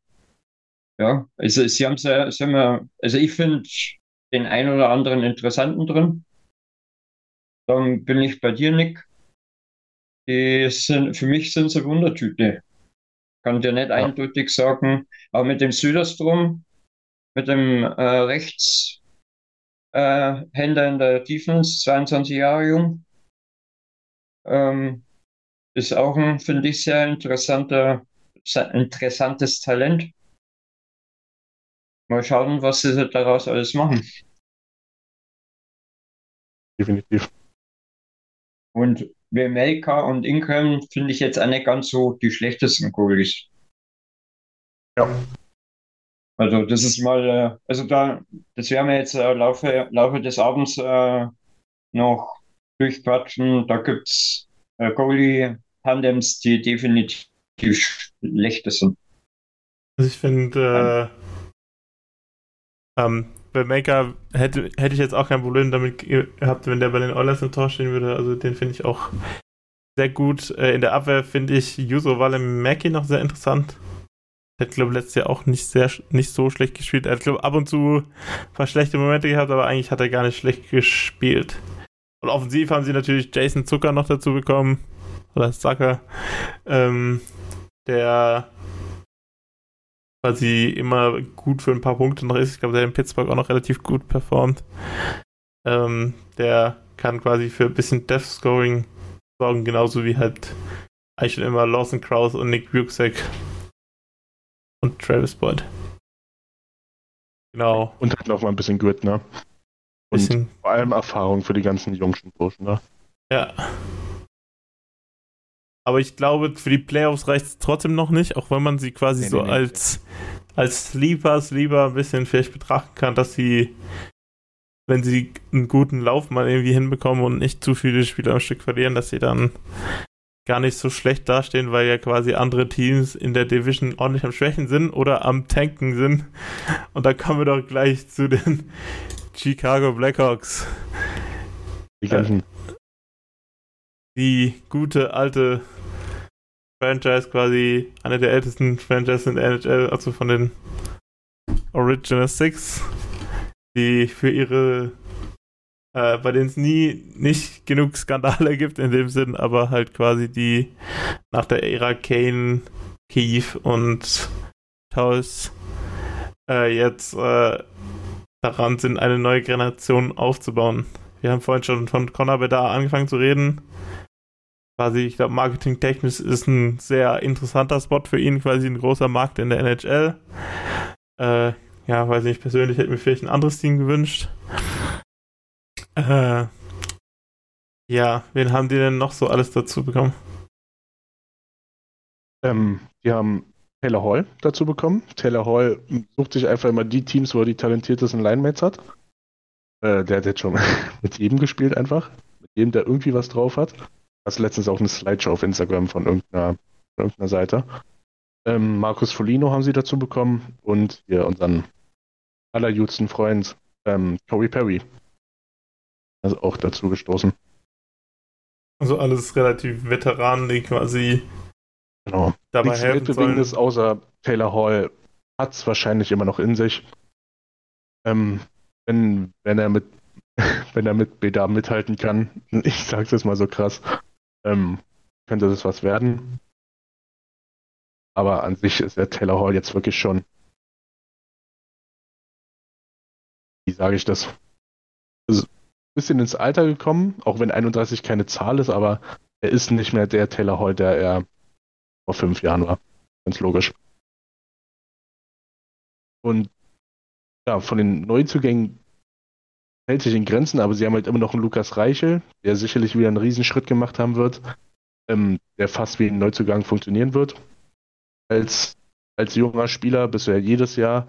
S5: ja, also sie haben sehr, sehr mal, also ich finde den einen oder anderen interessanten drin. Dann bin ich bei dir, Nick. Die sind, für mich sind sie Wundertüte. Kann dir nicht ja. eindeutig sagen, aber mit dem Süderstrom, mit dem äh, Rechtshänder äh, in der Defense, 22 Jahre jung, ähm, ist auch ein, finde ich, sehr interessanter, sehr interessantes Talent. Mal schauen, was sie daraus alles machen.
S4: Definitiv.
S5: Und Melka und Ingram finde ich jetzt auch nicht ganz so die schlechtesten Goalies.
S4: Ja.
S5: Also das ist mal, äh, also da, das werden wir jetzt äh, Laufe, Laufe des Abends äh, noch durchquatschen. Da gibt es äh, Goalie-Tandems, die definitiv schlechter sind.
S3: Also ich finde, äh, ähm, bei Maker hätte, hätte ich jetzt auch kein Problem damit gehabt, wenn der bei den Oilers im Tor stehen würde. Also den finde ich auch sehr gut. Äh, in der Abwehr finde ich Yuzo Mackie noch sehr interessant. Der hat, glaube ich, letztes Jahr auch nicht, sehr, nicht so schlecht gespielt. Er hat, glaube ich, ab und zu ein paar schlechte Momente gehabt, aber eigentlich hat er gar nicht schlecht gespielt. Und offensiv haben sie natürlich Jason Zucker noch dazu bekommen. Oder Zucker. Ähm, der quasi immer gut für ein paar Punkte noch ist. Ich glaube, der in Pittsburgh auch noch relativ gut performt. Ähm, der kann quasi für ein bisschen Death Scoring sorgen, genauso wie halt eigentlich schon immer Lawson Krause und Nick Buczek und Travis Boyd. Genau.
S4: Und halt noch mal ein bisschen Grit, ne? Und bisschen. vor allem Erfahrung für die ganzen jungen Burschen, ne?
S3: Ja. Aber ich glaube, für die Playoffs reicht es trotzdem noch nicht, auch wenn man sie quasi nee, so nee, als, nee. als Sleepers lieber ein bisschen vielleicht betrachten kann, dass sie, wenn sie einen guten Lauf mal irgendwie hinbekommen und nicht zu viele Spieler am Stück verlieren, dass sie dann gar nicht so schlecht dastehen, weil ja quasi andere Teams in der Division ordentlich am Schwächen sind oder am Tanken sind. Und da kommen wir doch gleich zu den Chicago Blackhawks.
S4: Die ganzen.
S3: Die gute alte Franchise quasi eine der ältesten Franchises in der NHL, also von den Original Six, die für ihre, äh, bei denen es nie nicht genug Skandale gibt in dem Sinn, aber halt quasi die nach der Ära Kane, Keith und Taus äh, jetzt äh, daran sind, eine neue Generation aufzubauen. Wir haben vorhin schon von Conor Bedard angefangen zu reden quasi, ich glaube, marketingtechnisch ist ein sehr interessanter Spot für ihn, quasi ein großer Markt in der NHL. Äh, ja, weiß nicht, persönlich hätte mir vielleicht ein anderes Team gewünscht. Äh, Ja, wen haben die denn noch so alles dazu bekommen?
S4: Ähm, die haben Taylor Hall dazu bekommen. Taylor Hall sucht sich einfach immer die Teams, wo er die talentiertesten Linemates hat. Äh, der hat jetzt schon mit jedem gespielt einfach. Mit jedem, der irgendwie was drauf hat. Hast letztens auch eine Slideshow auf Instagram von irgendeiner, von irgendeiner Seite. Ähm, Markus Folino haben sie dazu bekommen und hier unseren allerjüngsten Freund ähm, Corey Perry. Also auch dazu gestoßen.
S3: Also alles relativ Veteranen, die quasi
S4: genau.
S3: dabei
S4: Nichts
S3: helfen sollen.
S4: Weltbewegendes, außer Taylor Hall hat es wahrscheinlich immer noch in sich. Ähm, wenn, wenn er mit wenn er mit Beda mithalten kann, ich sag's jetzt mal so krass, ähm, könnte das was werden. Aber an sich ist der Taylor Hall jetzt wirklich schon, wie sage ich das, ist ein bisschen ins Alter gekommen, auch wenn 31 keine Zahl ist, aber er ist nicht mehr der Taylor Hall, der er vor fünf Jahren war. Ganz logisch. Und ja, von den Neuzugängen hält sich in Grenzen, aber sie haben halt immer noch einen Lukas Reichel, der sicherlich wieder einen Riesenschritt gemacht haben wird, ähm, der fast wie ein Neuzugang funktionieren wird. Als, als junger Spieler bist du ja jedes Jahr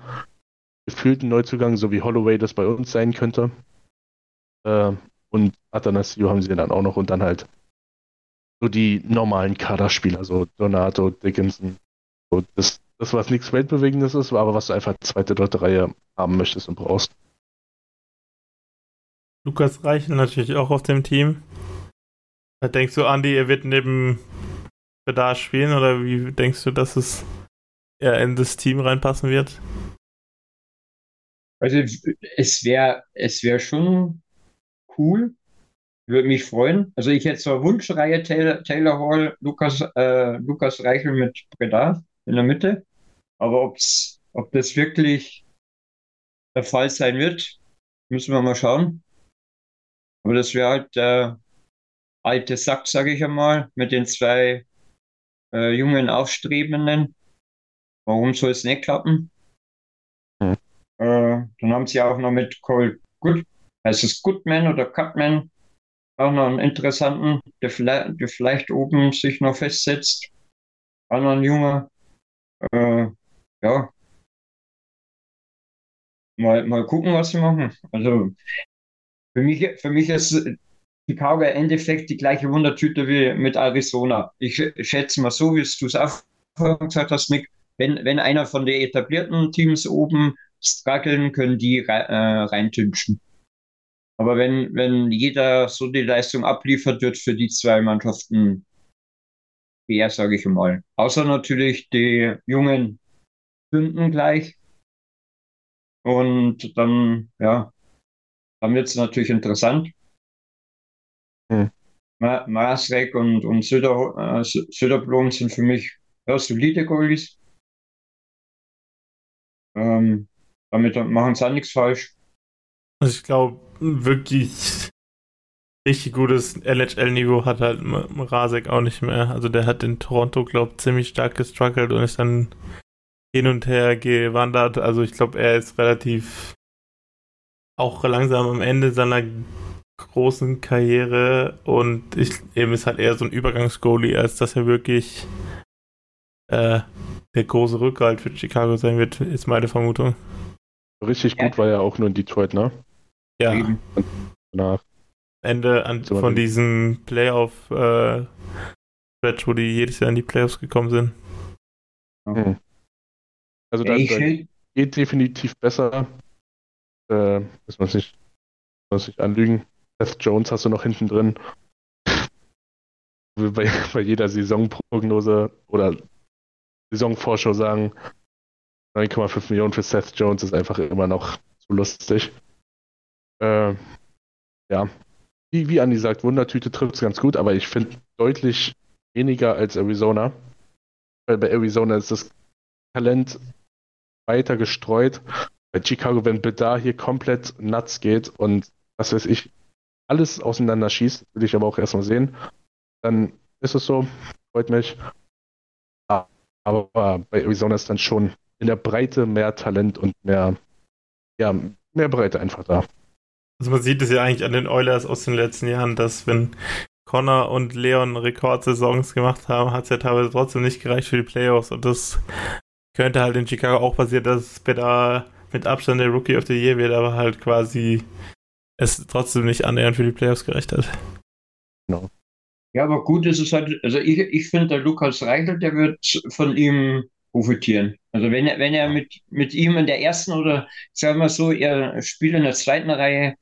S4: gefühlt ein Neuzugang, so wie Holloway das bei uns sein könnte. Äh, und Atanasio haben sie dann auch noch und dann halt so die normalen Kaderspieler, so Donato, Dickinson. So das, das, was nichts Weltbewegendes ist, aber was du einfach zweite, dritte Reihe haben möchtest und brauchst.
S3: Lukas Reichel natürlich auch auf dem Team. Da denkst du, Andi, er wird neben Bedarf spielen oder wie denkst du, dass es eher in das Team reinpassen wird?
S5: Also es wäre es wär schon cool. Würde mich freuen. Also ich hätte zur Wunschreihe Taylor, Taylor Hall, Lukas, äh, Lukas Reichel mit Bedarf in der Mitte. Aber ob's, ob das wirklich der Fall sein wird, müssen wir mal schauen. Aber das wäre halt der alte Sack, sage ich einmal, mit den zwei äh, jungen Aufstrebenden. Warum soll es nicht klappen?
S4: Hm.
S5: Äh, dann haben sie auch noch mit Cole Good, heißt es Goodman oder Cutman, auch noch einen interessanten, der vielleicht, der vielleicht oben sich noch festsetzt. Auch noch ein junger. Äh, ja. Mal, mal gucken, was sie machen. Also für mich, für mich ist Chicago im Endeffekt die gleiche Wundertüte wie mit Arizona. Ich schätze mal so, wie du es auch gesagt hast, Nick, wenn, wenn einer von den etablierten Teams oben strugglen, können die äh, reintünchen. Aber wenn, wenn jeder so die Leistung abliefert, wird für die zwei Mannschaften schwer, sage ich mal. Außer natürlich die Jungen zünden gleich. Und dann, ja, dann wird es natürlich interessant.
S4: Hm.
S5: Ma Maasrek und, und Söder, äh, Söderblom sind für mich ja, solide Goalies. Ähm, damit machen sie auch nichts falsch.
S3: Also ich glaube, wirklich richtig gutes LHL-Niveau hat halt Rasek auch nicht mehr. Also der hat in Toronto, glaube ich, ziemlich stark gestruggelt und ist dann hin und her gewandert. Also ich glaube, er ist relativ auch langsam am Ende seiner großen Karriere und ich eben ist halt eher so ein Übergangsgoalie, als dass er wirklich äh, der große Rückhalt für Chicago sein wird, ist meine Vermutung.
S4: Richtig gut war er auch nur in Detroit, ne?
S3: Ja.
S4: Und danach.
S3: Ende an,
S4: So,
S3: von
S4: die-
S3: diesem Playoff äh, Stretch, wo die jedes Jahr in die Playoffs gekommen sind.
S4: Hm. Also
S5: Ja,
S4: da, geht definitiv besser. Äh, muss man sich, muss sich anlügen. Seth Jones hast du noch hinten drin. Bei, bei jeder Saisonprognose oder Saisonvorschau sagen, 9,5 Millionen für Seth Jones ist einfach immer noch zu lustig. Äh, ja, wie, wie Andi sagt, Wundertüte trifft es ganz gut, aber ich finde deutlich weniger als Arizona. Weil bei Arizona ist das Talent weiter gestreut. Bei Chicago, wenn Bedar hier komplett nuts geht und was weiß ich, alles auseinander schießt, will ich aber auch erstmal sehen, dann ist es so, freut mich. Aber bei Arizona ist dann schon in der Breite mehr Talent und mehr, ja, mehr Breite einfach da.
S3: Also man sieht es ja eigentlich an den Oilers aus den letzten Jahren, dass wenn Connor und Leon Rekordsaisons gemacht haben, hat es ja teilweise trotzdem nicht gereicht für die Playoffs. Und das könnte halt in Chicago auch passieren, dass Bedar mit Abstand der Rookie of the Year wird, aber halt quasi es trotzdem nicht annähernd für die Playoffs gerecht hat.
S5: Genau. Ja, aber gut ist es halt, also ich, ich finde, der Lukas Reichel, der wird von ihm profitieren. Also wenn er, wenn er mit, mit ihm in der ersten oder sagen wir so, er spielt in der zweiten Reihe,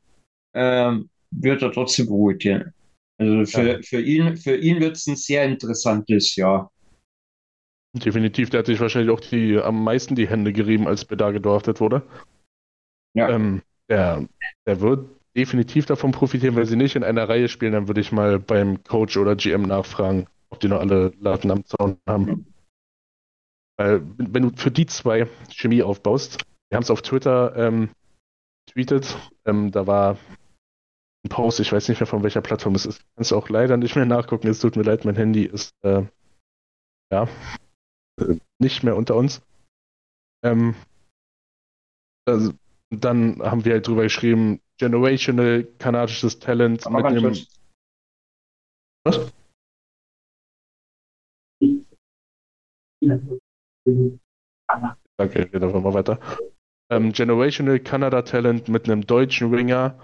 S5: ähm, wird er trotzdem profitieren. Also für, ja. für ihn, für ihn wird es ein sehr interessantes Jahr.
S4: Definitiv, der hat sich wahrscheinlich auch die, am meisten die Hände gerieben, als Bedar gedraftet wurde. Ja. Ähm, der, der wird definitiv davon profitieren, wenn sie nicht in einer Reihe spielen, dann würde ich mal beim Coach oder GM nachfragen, ob die noch alle Laden am Zaun haben. Weil, wenn du für die zwei Chemie aufbaust, wir haben es auf Twitter ähm, tweetet, ähm, da war ein Post, ich weiß nicht mehr von welcher Plattform es ist. Kannst du auch leider nicht mehr nachgucken, es tut mir leid, mein Handy ist äh, ja nicht mehr unter uns. Ähm, also, dann haben wir halt drüber geschrieben, generational kanadisches Talent mit dem. Was? Danke, geht einfach mal weiter. Ähm, generational Canada Talent mit einem deutschen Winger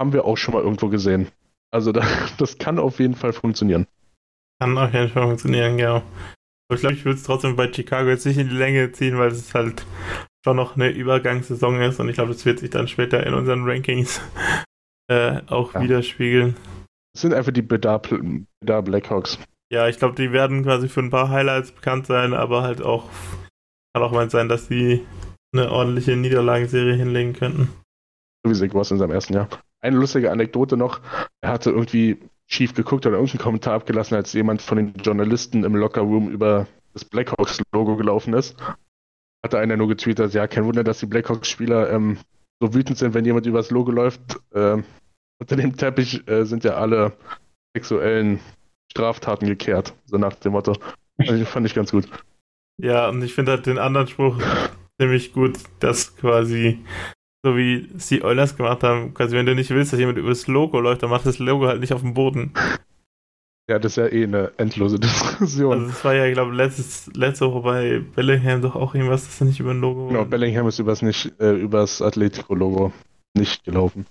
S4: haben wir auch schon mal irgendwo gesehen. Also da, das kann auf jeden Fall funktionieren.
S3: Kann auf jeden Fall funktionieren, genau. Aber ich glaube, ich würde es trotzdem bei Chicago jetzt nicht in die Länge ziehen, weil es halt schon noch eine Übergangssaison ist und ich glaube, das wird sich dann später in unseren Rankings äh, auch ja. widerspiegeln.
S4: Das sind einfach die Bedar, Bedar Blackhawks.
S3: Ja, ich glaube, die werden quasi für ein paar Highlights bekannt sein, aber halt auch kann auch mal sein, dass sie eine ordentliche Niederlagenserie hinlegen könnten.
S4: So wie Sig in seinem ersten Jahr. Eine lustige Anekdote noch, er hatte irgendwie schief geguckt oder irgendeinen Kommentar abgelassen, als jemand von den Journalisten im Lockerroom über das Blackhawks-Logo gelaufen ist hatte einer nur getweetet, ja, kein Wunder, dass die Blackhawks-Spieler ähm, so wütend sind, wenn jemand übers Logo läuft. Ähm, unter dem Teppich äh, sind ja alle sexuellen Straftaten gekehrt, so nach dem Motto. Also, fand ich ganz gut.
S3: Ja, und ich finde halt den anderen Spruch ziemlich gut, dass quasi, so wie sie Eulers gemacht haben, quasi, wenn du nicht willst, dass jemand übers Logo läuft, dann macht das Logo halt nicht auf dem Boden.
S4: Ja, das ist ja eh eine endlose Diskussion.
S3: Also es war ja, ich glaube, letzte Woche bei Bellingham doch auch irgendwas, dass er nicht über ein Logo
S4: Genau, Bellingham ist übers, nicht, äh, übers Atletico-Logo nicht gelaufen.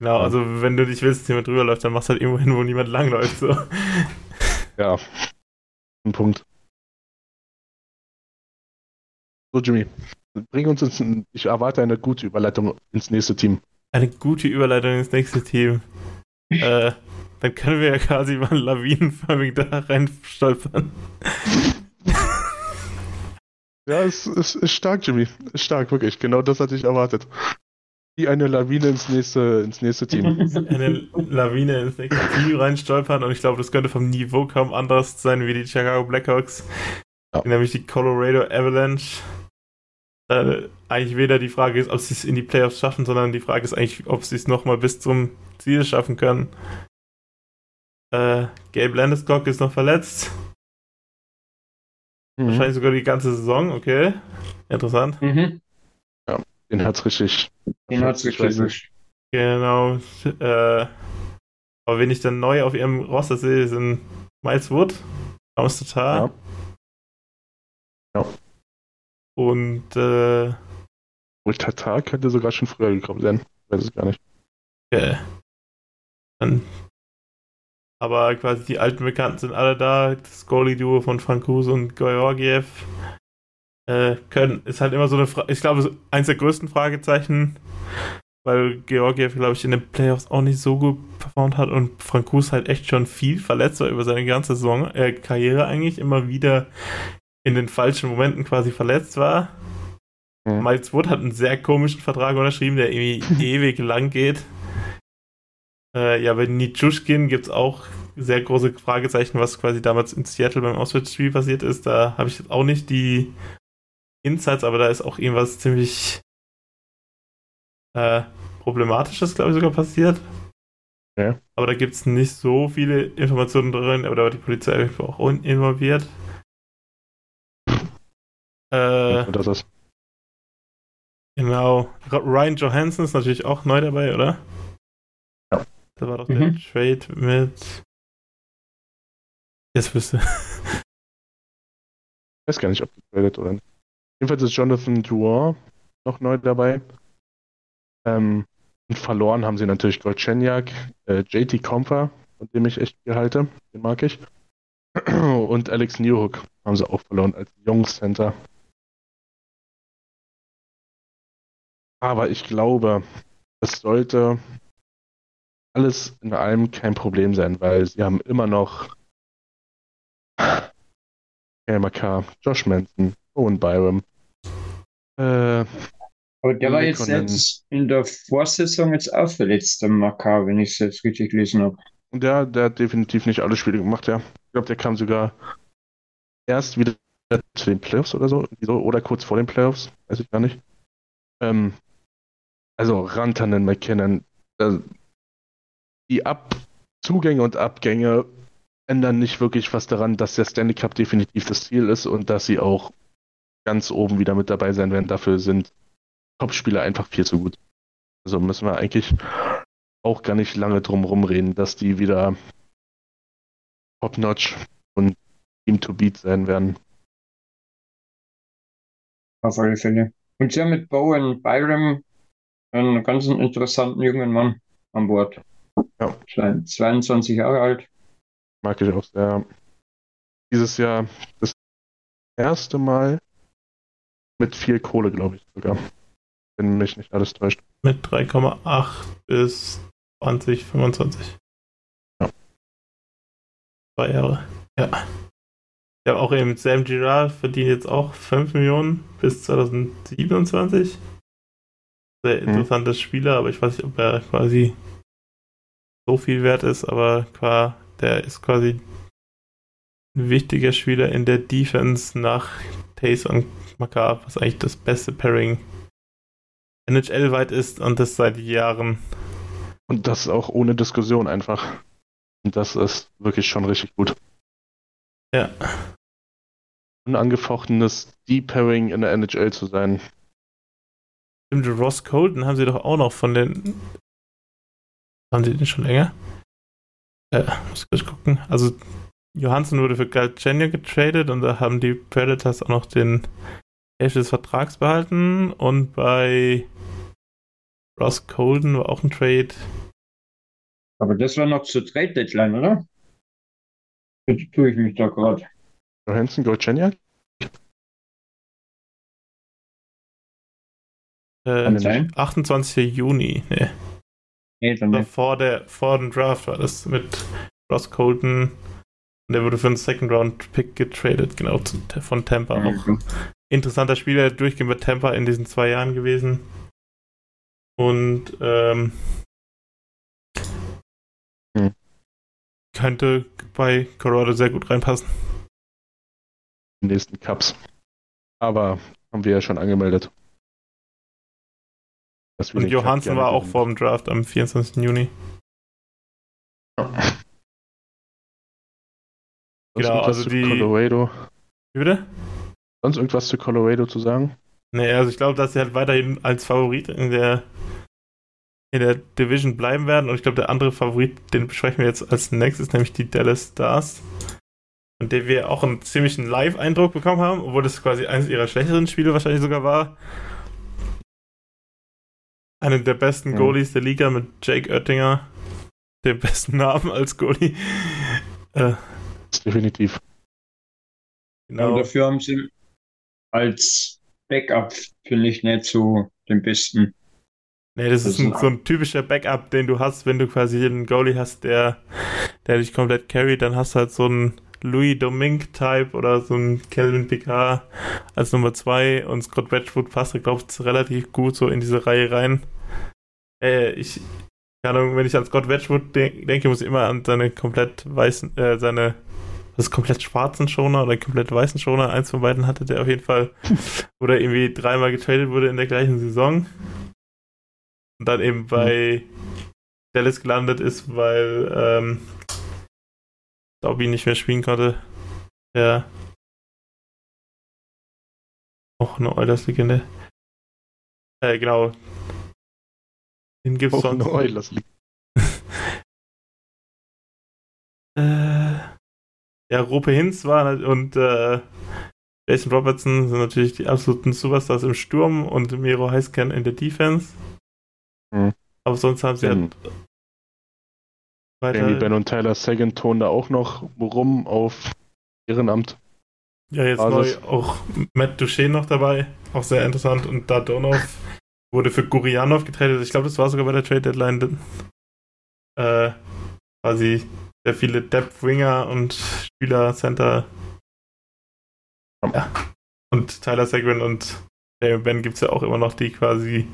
S3: Genau, also wenn du nicht willst, dass jemand drüber läuft, dann machst du halt irgendwo hin, wo niemand langläuft. So.
S4: Ja, ein Punkt. So, Jimmy, bring uns ins, ich erwarte eine gute Überleitung ins nächste Team.
S3: Eine gute Überleitung ins nächste Team. äh, dann können wir ja quasi mal lawinenförmig da reinstolpern.
S4: Ja, es ist, ist stark, Jimmy. Ist stark, wirklich. Genau das hatte ich erwartet. Wie eine Lawine ins nächste, ins nächste Team.
S3: Eine Lawine ins nächste Team reinstolpern und ich glaube, das könnte vom Niveau kaum anders sein wie die Chicago Blackhawks. Ja. Nämlich die Colorado Avalanche. Äh, eigentlich weder die Frage ist, ob sie es in die Playoffs schaffen, sondern die Frage ist eigentlich, ob sie es nochmal bis zum Ziel schaffen können. Äh, Gabe Landeskog ist noch verletzt. Mhm. Wahrscheinlich sogar die ganze Saison, okay. Interessant. Mhm.
S4: Ja, den hat's richtig.
S5: Den hat's richtig.
S3: Genau. Äh, aber wenn ich dann neu auf ihrem Roster sehe, sind Miles Wood, Thomas Tatar.
S4: Ja. ja.
S3: Und äh.
S4: Und Tatar könnte sogar schon früher gekommen sein. Weiß es gar nicht.
S3: Okay. Dann aber quasi die alten Bekannten sind alle da. Das Goalie-Duo von Frankus und Georgiev. Äh, können, ist halt immer so eine Frage. Ich glaube, eins der größten Fragezeichen, weil Georgiev, glaube ich, in den Playoffs auch nicht so gut performt hat und Frankus halt echt schon viel verletzt war über seine ganze Saison, äh, Karriere eigentlich immer wieder in den falschen Momenten quasi verletzt war. Mhm. Miles Wood hat einen sehr komischen Vertrag unterschrieben, der irgendwie ewig lang geht. Äh, ja, bei Nichushkin gibt es auch sehr große Fragezeichen, was quasi damals in Seattle beim Auswärtsspiel passiert ist. Da habe ich jetzt auch nicht die Insights, aber da ist auch irgendwas ziemlich äh, Problematisches, glaube ich, sogar passiert. Ja. Aber da gibt es nicht so viele Informationen drin, aber da war die Polizei auch involviert. Äh, das ist. Genau. Ryan Johansson ist natürlich auch neu dabei, oder?
S4: Ja.
S3: Da war doch
S5: Mhm.
S3: der Trade mit. Jetzt wüsste.
S4: Ich weiß gar nicht, ob getradet oder nicht. Jedenfalls ist Jonathan Drouin noch neu dabei. Ähm, und verloren haben sie natürlich Golchenyak, äh, JT Comfer, von dem ich echt viel halte, den mag ich. Und Alex Newhook haben sie auch verloren als Jungscenter. Aber ich glaube, das sollte alles in allem kein Problem sein, weil sie haben immer noch KMK, Josh Manson, Owen Byram. Äh,
S5: Aber der war jetzt, jetzt in der Vorsaison jetzt auch verletzt, der Makar, wenn ich es jetzt richtig gelesen habe.
S4: und der, der hat definitiv nicht alle Spiele gemacht, ja. Ich glaube, der kam sogar erst wieder zu den Playoffs oder so, oder kurz vor den Playoffs, weiß ich gar nicht. Ähm, also Rantanen, McKinnon, äh, die Ab Zugänge und Abgänge ändern nicht wirklich was daran, dass der Stanley Cup definitiv das Ziel ist und dass sie auch ganz oben wieder mit dabei sein werden. Dafür sind Top-Spieler einfach viel zu gut. Also müssen wir eigentlich auch gar nicht lange drum rumreden, dass die wieder top-notch und Team to beat sein werden.
S5: Auf alle Fälle. Und sie haben mit Bowen Byram einen ganz interessanten jungen Mann an Bord.
S4: Ja.
S5: Zwei- 22 Jahre alt.
S4: Mag ich auch sehr. Dieses Jahr das erste Mal mit viel Kohle, glaube ich sogar. Wenn mich nicht alles täuscht.
S3: Mit 3,8 bis 2025.
S4: Ja.
S3: Zwei Jahre. Ja. Ich habe auch eben Sam Girard verdient jetzt auch 5 Millionen bis 2027. Sehr
S4: Mhm.
S3: interessanter Spieler, aber ich weiß nicht, ob er quasi so viel wert ist, aber qua, der ist quasi ein wichtiger Spieler in der Defense nach Taze und Makar, was eigentlich das beste Pairing NHL-weit ist und das seit Jahren.
S4: Und das auch ohne Diskussion einfach. Und das ist wirklich schon richtig gut.
S3: Ja.
S4: Unangefochtenes Deep-Pairing in der NHL zu sein.
S3: Stimmt, Ross Colton haben sie doch auch noch von den. Haben sie den schon länger? Äh, muss ich kurz gucken. Also, Johansson wurde für Galchenyuk getradet und da haben die Predators auch noch den Hälfte des Vertrags behalten und bei Ross Colton war auch ein Trade.
S5: Aber das war noch zur Trade Deadline, oder? Jetzt tue ich mich da gerade.
S4: Johansson, Golchenyak?
S3: Äh,
S5: Kann sein.
S3: 28. Juni. Nee.
S5: Nee, dann
S3: war
S5: nicht.
S3: vor, der, vor dem Draft war das mit Ross Colton. Und der wurde für einen Second-Round-Pick getradet, genau, zu, von Tampa auch.
S5: Mhm.
S3: Interessanter Spieler, durchgehend bei Tampa in diesen zwei Jahren gewesen. Und ähm,
S4: Hm.
S3: könnte bei Colorado sehr gut reinpassen.
S4: Die nächsten Cups. Aber haben wir ja schon angemeldet.
S3: Und Johansson
S4: gerne
S3: war auch vor dem Draft am 24. Juni.
S4: Sonst
S3: Genau, also die-
S4: Colorado.
S3: Wie bitte?
S4: Sonst irgendwas zu Colorado zu sagen?
S3: Nee, also ich glaube, dass sie halt weiterhin als Favorit in der in der Division bleiben werden und ich glaube, der andere Favorit, den besprechen wir jetzt als nächstes, nämlich die Dallas Stars. Und der wir auch einen ziemlichen Live-Eindruck bekommen haben, obwohl das quasi eines ihrer schlechteren Spiele wahrscheinlich sogar war. Einen der besten
S5: Ja.
S3: Goalies der Liga mit Jake Oettinger, dem besten Namen als Goalie. Äh,
S4: Definitiv.
S5: Aber
S3: genau.
S5: dafür haben sie als Backup, finde ich, nicht so den besten.
S3: Nee, das ist
S5: Das ist
S3: ein,
S5: ein-
S3: so ein typischer Backup, den du hast, wenn du quasi einen Goalie hast, der, der dich komplett carryt, dann hast du halt so einen Louis Domingue-Type oder so einen Calvin Picard als Nummer 2 und Scott Wedgwood passt, glaube ich, relativ gut so in diese Reihe rein. Äh, ich, keine Ahnung, wenn ich an Scott Wedgwood de denke, muss ich immer an seine komplett weißen, äh, seine, ist komplett schwarzen Schoner oder komplett weißen Schoner, eins von beiden hatte der auf jeden Fall, wo der irgendwie dreimal getradet wurde in der gleichen Saison und dann eben bei Dallas gelandet ist, weil ähm, Dobby nicht mehr spielen konnte. Der auch eine Oilers-Legende. Äh, genau. Den gibt's
S4: Oh,
S3: sonst.
S4: Oilers liegt.
S3: Äh, ja, Rope Hinz war und äh, Jason Robertson sind natürlich die absoluten Superstars im Sturm und Miro Heiskern in der Defense.
S4: Mhm.
S3: Aber sonst haben sie
S4: Dann
S3: halt weiter.
S4: Jamie Benn und Tyler Sagan tun da auch noch rum auf Ehrenamt.
S3: Ja, jetzt
S4: Basis.
S3: neu auch Matt Duchesne noch dabei. Auch sehr interessant. Und Dadonov wurde für Gurianov getradet. Ich glaube, das war sogar bei der Trade Deadline. Äh, quasi sehr viele Depth Winger und Spieler Center. Ja. Und Tyler Seguin und Damon Ben gibt es ja auch immer noch, die quasi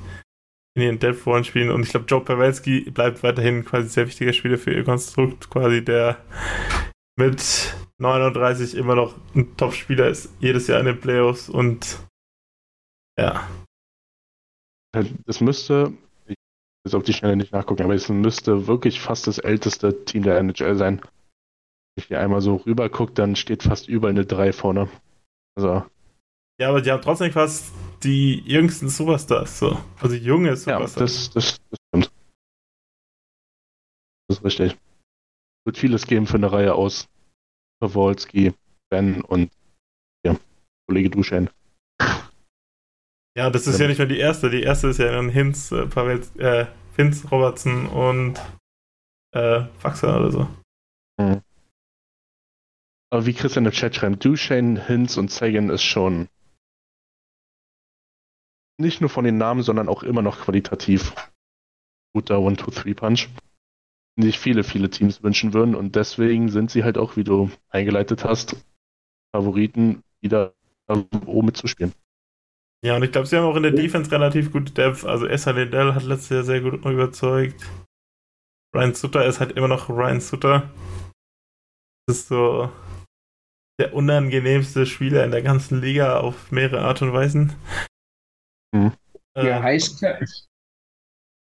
S3: in ihren Depth Rollen spielen. Und ich glaube, Joe Pavelski bleibt weiterhin quasi sehr wichtiger Spieler für ihr Konstrukt. Quasi der mit 39 immer noch ein Top-Spieler ist, jedes Jahr in den Playoffs und ja.
S4: Das müsste, ich jetzt auf die Schnelle nicht nachgucken, aber es müsste wirklich fast das älteste Team der NHL sein. Wenn ich hier einmal so rüber gucke, dann steht fast überall eine 3 vorne. Also,
S3: Ja, aber die haben trotzdem fast die jüngsten Superstars, so. Also junge
S4: ja,
S3: Superstars.
S4: das, das, das stimmt. Das ist richtig. Wird vieles geben für eine Reihe aus Pawolski, Ben und ja, Kollege Duschan.
S3: ja, das ist ja nicht mehr die erste. Die erste ist ja dann Hinz, äh, Pavel, äh, Vince Robertson und äh, Faxer oder so.
S4: Aber wie Christian im Chat schreibt, Duchesne, Hinz und Sagan ist schon nicht nur von den Namen, sondern auch immer noch qualitativ guter One-Two-Three-Punch, sich viele, viele Teams wünschen würden. Und deswegen sind sie halt auch, wie du eingeleitet hast, Favoriten, wieder oben mitzuspielen.
S3: Ja, und ich glaube, sie haben auch in der Defense relativ gute Depth. Also Essa Liddell hat letztes Jahr sehr gut überzeugt. Ryan Sutter ist halt immer noch Ryan Sutter. Das ist so der unangenehmste Spieler in der ganzen Liga auf mehrere Art und Weisen.
S4: Mhm.
S3: Äh,
S5: Ja, Heißker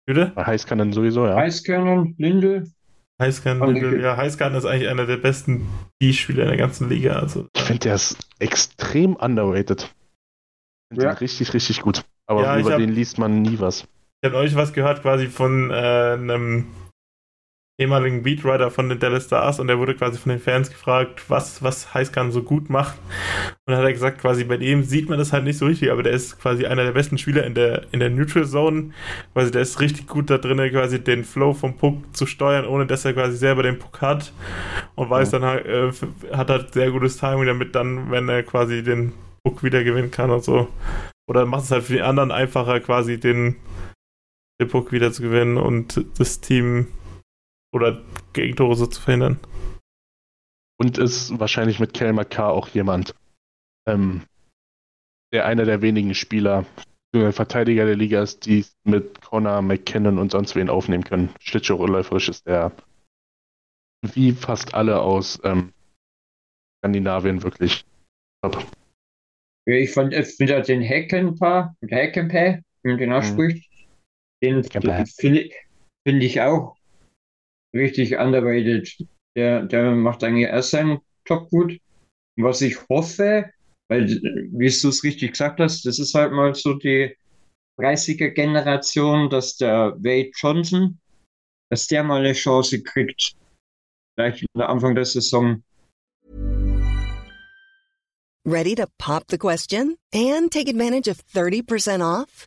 S3: Bitte?
S4: Bei Heiß kann dann sowieso, ja.
S5: Heißkörner, Lindel. Oh, okay.
S3: ja, Heißkan ist eigentlich einer der besten D-Spieler in der ganzen Liga. Also,
S4: Ich finde, der ist extrem underrated. Ich finde
S5: Ja.
S4: den richtig, richtig gut. Aber
S3: Ja,
S4: über
S3: hab-
S4: den liest man nie was.
S3: ich habe euch was gehört quasi von äh, einem ehemaligen Beatwriter von den Dallas Stars und der wurde quasi von den Fans gefragt, was, was Heißkan so gut macht. Und dann hat er gesagt, quasi bei dem sieht man das halt nicht so richtig, aber der ist quasi einer der besten Spieler in der, in der Neutral Zone. Quasi der ist richtig gut da drin, quasi den Flow vom Puck zu steuern, ohne dass er quasi selber den Puck hat. Und weiß dann halt, äh, hat halt sehr gutes Timing damit dann, wenn er quasi den Puck wieder gewinnen kann und so. Oder macht es halt für die anderen einfacher, quasi den, den Puck wieder zu gewinnen und das Team oder Gegentore so zu verhindern.
S4: Und ist wahrscheinlich mit Kel McCarr auch jemand, ähm, der einer der wenigen Spieler, der Verteidiger der Liga ist, die mit Connor, McKinnon und sonst wen aufnehmen können. Schlittschuhläuferisch ist der wie fast alle aus ähm, Skandinavien wirklich top.
S5: Ich fand jetzt wieder den Heckenpaar, Heckenpaar, wie man den ausspricht, den finde find ich auch richtig underrated. Der, der macht eigentlich erst seinen Job gut. Was ich hoffe, weil, wie du es richtig gesagt hast, das ist halt mal so die 30er-Generation, dass der Wade Johnson, dass der mal eine Chance kriegt. Vielleicht am Anfang der Saison.
S1: Ready to pop the question and take advantage of 30% off?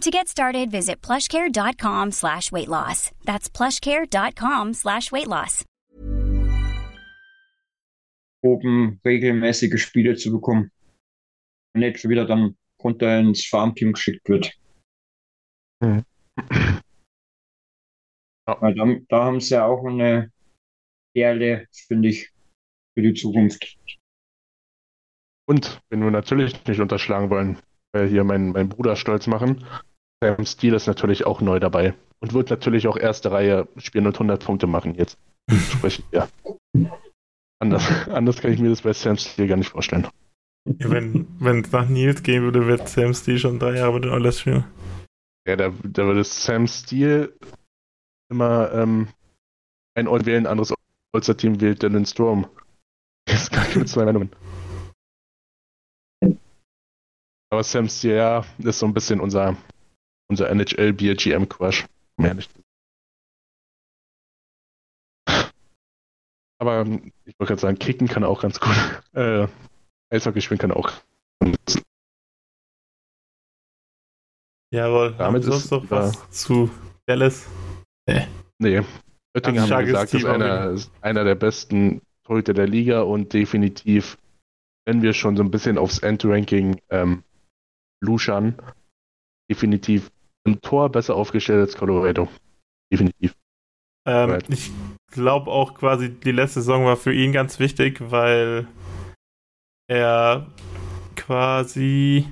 S6: To get started, visit plushcare.com slash weight loss. That's plushcare.com slash weight loss.
S5: oben regelmäßige Spiele zu bekommen. Und nicht schon wieder dann runter ins Farmteam geschickt wird.
S4: Mhm.
S5: Weil da, da haben sie ja auch eine Perle, finde ich, für die Zukunft.
S4: Und wenn wir natürlich nicht unterschlagen wollen, weil hier meinen mein Bruder stolz machen, Sam Steele ist natürlich auch neu dabei und wird natürlich auch erste Reihe spielen und 100 Punkte machen jetzt. Sprich, ja. Anders, anders kann ich mir das bei Sam Steele gar nicht vorstellen.
S3: Ja, wenn es nach Nils gehen würde, wird Sam Steele schon drei Jahre bei den Oilers spielen.
S4: Ja, da, da würde Sam Steele immer ähm, ein All wählen, ein anderes All-Star-Team wählt Dylan Strom. Es gibt zwei Meinungen. Aber Sam Steele, ja, ist so ein bisschen unser, unser NHL-BGM-Crush. Mehr nicht. Aber ich wollte gerade sagen, kicken kann auch ganz gut. Äh, Eishockey spielen kann auch.
S3: Jawohl,
S4: Damit
S3: sonst
S4: ist-
S3: noch was zu Dallas.
S4: Nee, Oettinger
S3: Ganz
S4: haben wir gesagt, ist einer, ist einer der besten Torhüter der Liga und definitiv, wenn wir schon so ein bisschen aufs Endranking ähm, luschern, definitiv im Tor besser aufgestellt als Colorado. Definitiv.
S3: Ähm,
S4: Right.
S3: Ich glaube auch quasi, die letzte Saison war für ihn ganz wichtig, weil er quasi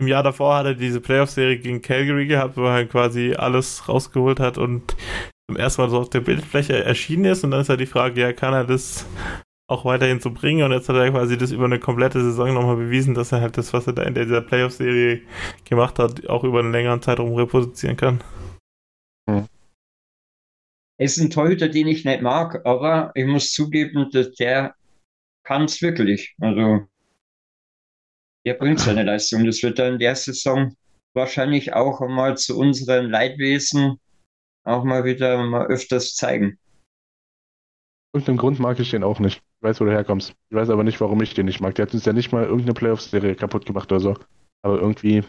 S3: im Jahr davor hat er diese Playoff-Serie gegen Calgary gehabt, wo er quasi alles rausgeholt hat und zum ersten Mal so auf der Bildfläche erschienen ist und dann ist halt die Frage, ja, kann er das auch weiterhin so bringen und jetzt hat er quasi das über eine komplette Saison nochmal bewiesen, dass er halt das, was er da in dieser Playoff-Serie gemacht hat, auch über einen längeren Zeitraum reproduzieren kann.
S5: Er ist ein Torhüter, den ich nicht mag, aber ich muss zugeben, dass der kann es wirklich. Also, der bringt seine Leistung. Das wird er in der Saison wahrscheinlich auch mal zu unseren Leidwesen auch mal wieder mal öfters zeigen.
S4: Irgendeinem Grund mag ich den auch nicht. Ich weiß, wo du herkommst. Ich weiß aber nicht, warum ich den nicht mag. Der hat uns ja nicht mal irgendeine Playoff-Serie kaputt gemacht oder so. Aber irgendwie,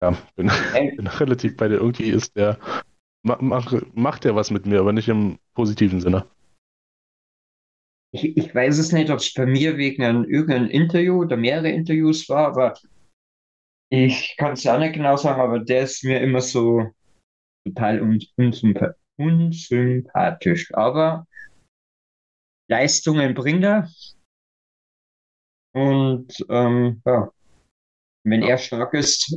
S4: ja, bin, bin relativ bei dir. Irgendwie ist der, ma, mach, macht der was mit mir, aber nicht im positiven Sinne.
S5: Ich, ich weiß es nicht, ob es bei mir wegen einem irgendeinem Interview oder mehrere Interviews war, aber ich kann es ja nicht genau sagen, aber der ist mir immer so total un unsympa unsympathisch. Aber Leistungen bringt er. Und ähm, ja, wenn er stark ist,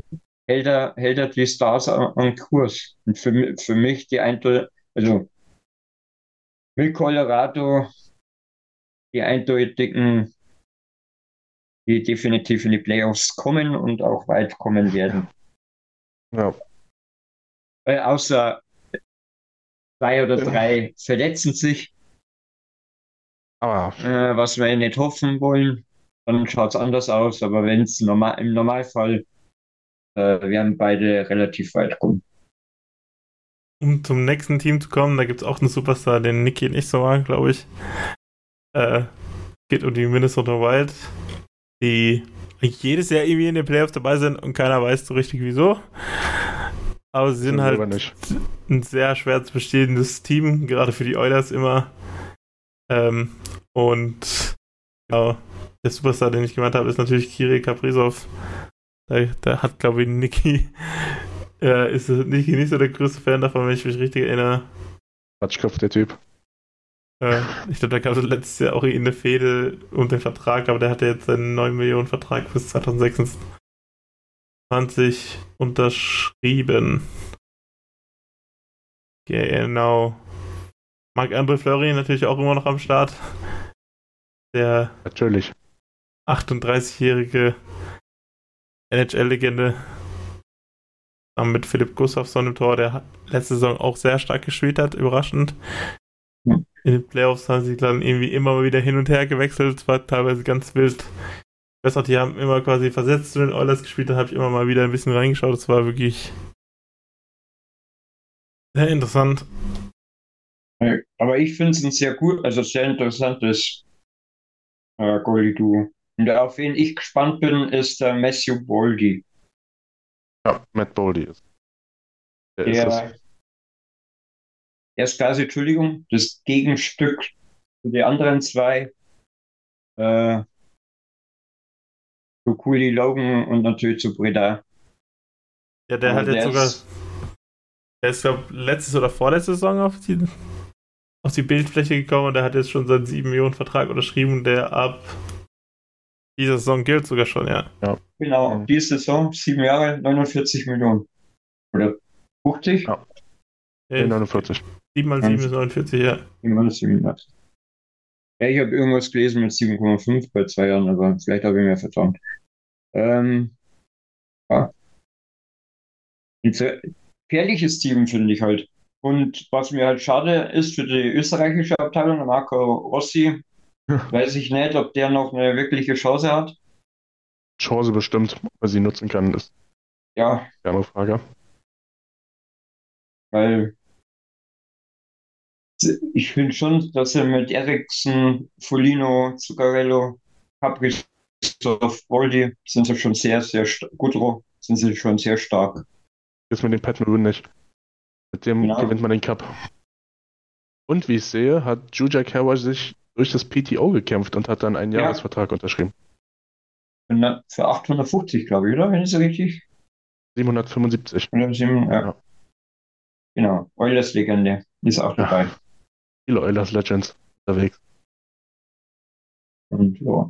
S5: hält er, hält er die Stars an, an Kurs. Und für, für mich die Eindeutig, also mit Colorado die eindeutigen, die definitiv in die Playoffs kommen und auch weit kommen werden.
S4: Ja,
S5: Äh, außer zwei oder drei verletzen sich,
S4: aber
S5: äh, was wir nicht hoffen wollen. Dann schaut es anders aus, aber wenn es normal, im Normalfall äh, werden beide relativ weit kommen.
S3: um zum nächsten Team zu kommen, da gibt es auch einen Superstar, den Niki nicht so mag, glaube ich. Äh, geht um die Minnesota Wild, die jedes Jahr irgendwie in den Playoffs dabei sind und keiner weiß so richtig wieso. Aber sie sind halt
S4: selber nicht.
S3: ein sehr schwer zu bestehendes Team, gerade für die Oilers immer. Ähm, und genau, der Superstar, den ich gemeint habe, ist natürlich Kirill Kaprizov. Da, da hat, glaube ich, Niki, äh, ist Niki nicht so der größte Fan davon, wenn ich mich richtig erinnere.
S4: Quatschkopf, der Typ.
S3: Äh, ich glaube, da gab es letztes Jahr auch eine Fehde um den Vertrag, aber der hatte jetzt einen 9 Millionen Vertrag bis 2026 unterschrieben. Genau. Marc-André Fleury natürlich auch immer noch am Start. Der
S4: Natürlich.
S3: 38-jährige NHL-Legende. mit Philipp Gustafsson im Tor, der letzte Saison auch sehr stark gespielt hat, überraschend. In den Playoffs haben sie dann irgendwie immer mal wieder hin und her gewechselt, es war teilweise ganz wild. Ich weiß die haben immer quasi versetzt zu den Oilers gespielt, da habe ich immer mal wieder ein bisschen reingeschaut, das war wirklich sehr interessant.
S5: Aber ich finde es ein sehr gut, also sehr interessantes äh, Goalie-Duo. Und der, auf wen ich gespannt bin, ist der Matthew Boldy.
S4: Ja, Matt Boldy ist.
S5: Der, der ist er ist quasi, Entschuldigung, das Gegenstück zu den anderen zwei. Äh, zu Cooley Logan und natürlich zu Breda.
S3: Ja, der Aber hat jetzt sogar. Der ist, glaube letztes oder vorletzte Saison auf die, auf die Bildfläche gekommen und der hat jetzt schon seinen 7 Millionen Vertrag unterschrieben, der ab dieser Saison gilt sogar schon, ja. ja.
S5: Genau, diese Saison, 7 Jahre, 49 Millionen. Oder 50? Ja.
S4: ja 49.
S3: 7 mal 7 ist 49, ja.
S5: 7 mal 7, ja. Ja, ich habe irgendwas gelesen mit 7,5 bei zwei Jahren, aber vielleicht habe ich mir vertraut. Ähm, ja. Ein gefährliches Team finde ich halt. Und was mir halt schade ist für die österreichische Abteilung, Marco Rossi, weiß ich nicht, ob der noch eine wirkliche Chance hat.
S4: Chance bestimmt, ob er sie nutzen kann, ist
S5: ja
S4: eine andere Frage.
S5: Weil ich finde schon, dass er mit Eriksen, Folino, Zuccarello, Kaprizov, Voldi sind sie schon sehr, sehr gut sind sie schon sehr stark.
S4: Jetzt mit dem Pat Maroon nicht. Mit dem genau. gewinnt man den Cup. Und wie ich sehe, hat Juja Kawa sich durch das PTO gekämpft und hat dann einen ja. Jahresvertrag unterschrieben.
S5: Für 850, glaube ich, oder? Wenn ich es richtig.
S4: 775.
S5: Ja. ja. Genau, Oilers-Legende ist auch dabei
S4: viele Oilers Legends unterwegs.
S5: Und ja.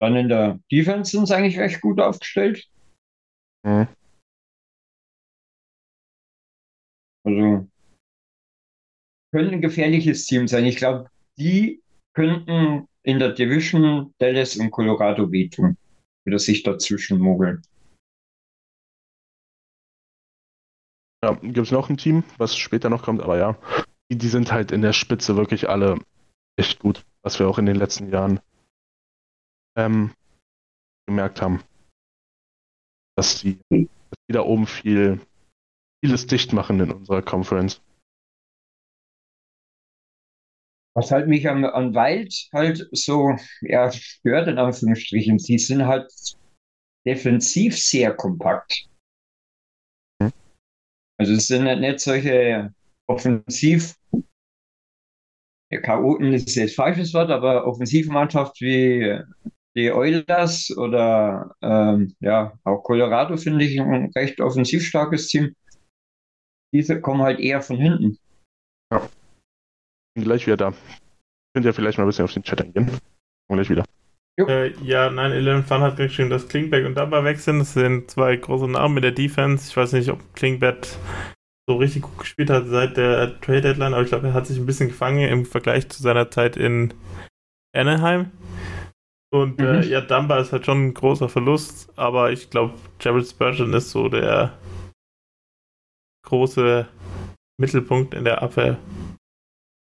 S5: Dann in der Defense sind sie eigentlich recht gut aufgestellt. Mhm. Also können ein gefährliches Team sein. Ich glaube, die könnten in der Division Dallas und Colorado wehtun, wieder sich dazwischen mogeln.
S4: Ja, gibt es noch ein Team, was später noch kommt, aber ja, die, die sind halt in der Spitze wirklich alle echt gut, was wir auch in den letzten Jahren ähm, gemerkt haben. Dass die, dass die da oben viel, vieles dicht machen in unserer Conference.
S5: Was halt mich an, an Wild halt so ja, stört, in Anführungsstrichen, sie sind halt defensiv sehr kompakt. Also es sind nicht solche offensiv, ja, Chaoten ist jetzt falsches Wort, aber Offensivmannschaft wie die Oilers oder ähm, ja, auch Colorado finde ich ein recht offensiv starkes Team. Diese kommen halt eher von hinten.
S4: Ja. Bin gleich wieder da. Könnt ihr vielleicht mal ein bisschen auf den Chat eingehen. Und gleich wieder.
S3: Äh, ja, nein, Eleven Fun hat geschrieben, dass Klingberg und Dumba weg sind. Das sind zwei große Namen mit der Defense. Ich weiß nicht, ob Klingberg so richtig gut gespielt hat seit der Trade Deadline, aber ich glaube, er hat sich ein bisschen gefangen im Vergleich zu seiner Zeit in Anaheim. Und äh, mhm. äh, ja, Dumba ist halt schon ein großer Verlust, aber ich glaube, Jared Spurgeon ist so der große Mittelpunkt in der Abwehr.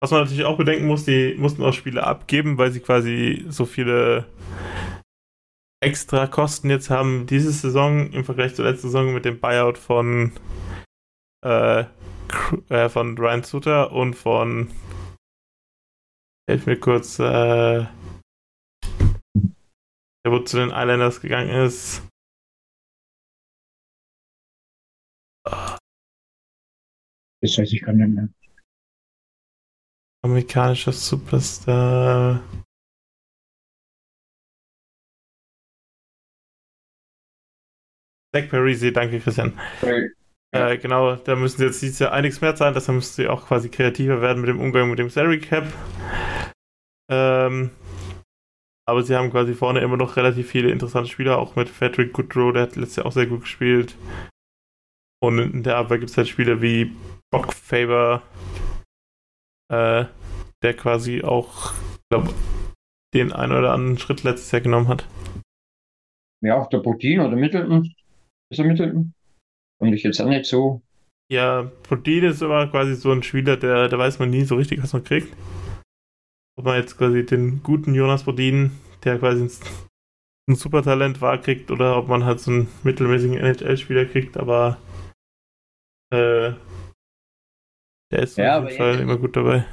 S3: Was man natürlich auch bedenken muss, die mussten auch Spiele abgeben, weil sie quasi so viele extra Kosten jetzt haben diese Saison im Vergleich zur letzten Saison mit dem Buyout von äh, äh, von Ryan Suter und von helf mir kurz äh, der wo zu den Islanders gegangen ist
S5: das weiß ich gar nicht mehr
S3: amerikanischer Superstar. Zach Parisi, danke Christian. Hey. Äh, genau, da müssen sie jetzt dieses Jahr einiges mehr zahlen, deshalb müssen sie auch quasi kreativer werden mit dem Umgang mit dem Salary Cap. Ähm, aber sie haben quasi vorne immer noch relativ viele interessante Spieler, auch mit Patrick Goodrow, der hat letztes Jahr auch sehr gut gespielt. Und in der Abwehr gibt es halt Spieler wie Bock Faber, äh, der quasi auch, glaube den einen oder anderen Schritt letztes Jahr genommen hat.
S5: Ja, auch der Putin oder Middleton. Ist er Middleton? Und ich jetzt auch nicht so.
S3: Ja, Bodin ist aber quasi so ein Spieler, der, da weiß man nie so richtig, was man kriegt. Ob man jetzt quasi den guten Jonas Bodin, der quasi ein, ein Supertalent war, kriegt, oder ob man halt so einen mittelmäßigen NHL-Spieler kriegt, aber äh, der ist ja, auf jeden Fall immer gut dabei.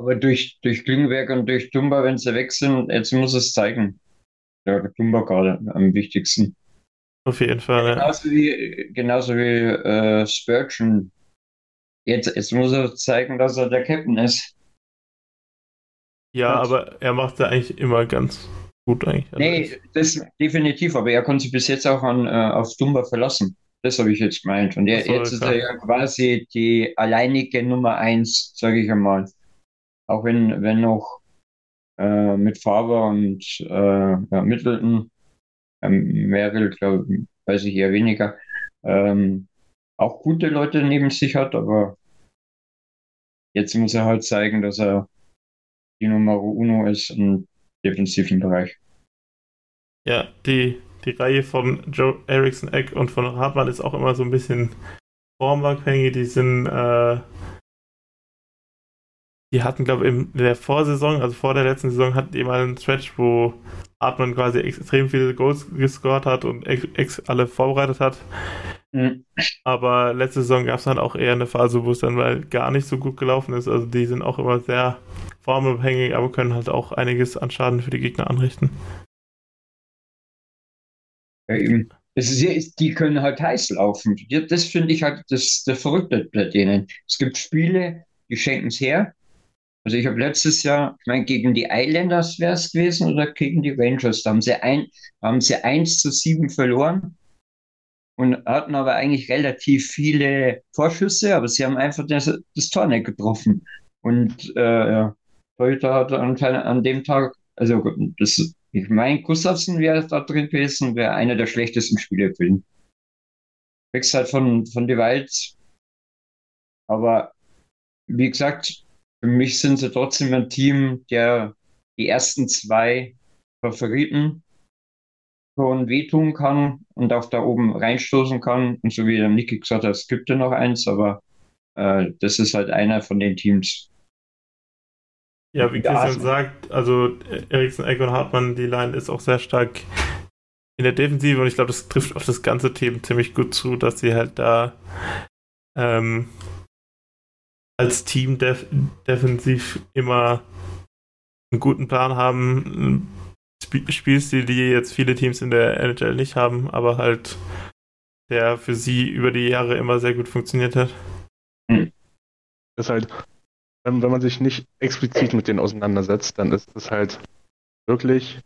S5: Aber durch, durch Klingberg und durch Dumba, wenn sie weg sind, jetzt muss es zeigen. Ja, Dumba gerade am wichtigsten.
S3: Auf jeden Fall,
S5: ja. Genauso wie, genauso wie äh, Spurgeon. Jetzt, jetzt muss er zeigen, dass er der Captain ist.
S3: Ja, und, aber er macht da eigentlich immer ganz gut eigentlich.
S5: Also nee, das definitiv, aber er konnte sich bis jetzt auch an, äh, auf Dumba verlassen. Das habe ich jetzt gemeint. Und er, jetzt ist er ja quasi die alleinige Nummer eins, sage ich einmal. Auch wenn, wenn noch äh, mit Faber und äh, ja, Middleton, ähm, Merrill, glaube ich, weiß ich eher weniger, ähm, auch gute Leute neben sich hat, aber jetzt muss er halt zeigen, dass er die Nummer uno ist im defensiven Bereich.
S3: Ja, die, die Reihe von Joe Erickson Eck und von Hartmann ist auch immer so ein bisschen formabhängig. Die sind äh, die hatten, glaube ich, in der Vorsaison, also vor der letzten Saison, hatten die mal einen Stretch, wo Artman quasi extrem viele Goals gescored hat und ex, ex alle vorbereitet hat. Mhm. Aber letzte Saison gab es dann auch eher eine Phase, wo es dann mal gar nicht so gut gelaufen ist. Also die sind auch immer sehr formabhängig, aber können halt auch einiges an Schaden für die Gegner anrichten.
S5: Ja, eben. Ist, die können halt heiß laufen. Das finde ich halt das, das Verrückte bei denen. Es gibt Spiele, die schenken es her also ich habe letztes Jahr, ich meine, gegen die Islanders wäre es gewesen oder gegen die Rangers, da haben sie, ein, haben sie 1 zu 7 verloren und hatten aber eigentlich relativ viele Vorschüsse, aber sie haben einfach das, das Tor nicht getroffen. Und äh, ja, heute hat an, an dem Tag, also das, ich meine, Gustafsson wäre da drin gewesen, wäre einer der schlechtesten Spieler gewesen. Wächst halt von, von die Wald. Aber wie gesagt, für mich sind sie trotzdem ein Team, der die ersten zwei Favoriten schon wehtun kann und auch da oben reinstoßen kann. Und so wie der Niki gesagt hat, es gibt ja noch eins, aber äh, das ist halt einer von den Teams.
S3: Ja, wie Christian sagt, also Eriksen, Eck und Hartmann, die Line ist auch sehr stark in der Defensive und ich glaube, das trifft auf das ganze Team ziemlich gut zu, dass sie halt da ähm, als Team def defensiv immer einen guten Plan haben. Sp Spielstil, die jetzt viele Teams in der NHL nicht haben, aber halt der für sie über die Jahre immer sehr gut funktioniert hat.
S4: Das ist halt, wenn, wenn man sich nicht explizit mit denen auseinandersetzt, dann ist es halt wirklich,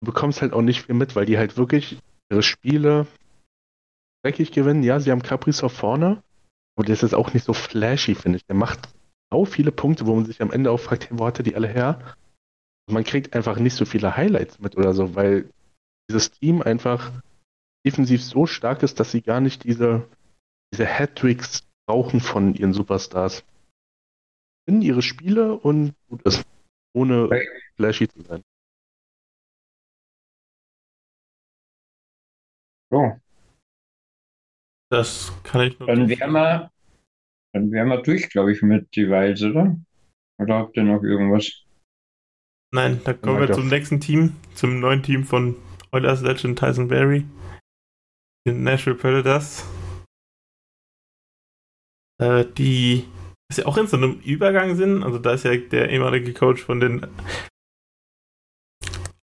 S4: du bekommst halt auch nicht viel mit, weil die halt wirklich ihre Spiele dreckig gewinnen. Ja, sie haben Kaprizov vorne, und der ist auch nicht so flashy, finde ich. Der macht auch viele Punkte, wo man sich am Ende auch fragt, wo hat er die alle her? Man kriegt einfach nicht so viele Highlights mit oder so, weil dieses Team einfach defensiv so stark ist, dass sie gar nicht diese, diese Hat-Tricks brauchen von ihren Superstars. In ihre Spiele und gut ist, ohne flashy zu sein.
S5: Oh,
S3: das kann ich
S5: nur. Dann wären wir, dann wären wir durch, glaube ich, mit Device, oder? Oder habt ihr noch irgendwas?
S3: Nein, da kommen wir zum nächsten Team, zum neuen Team von Oilers Legend Tyson Berry, den Nashville Predators. Äh, die ist ja auch in so einem Übergang sind. Also da ist ja der ehemalige Coach von den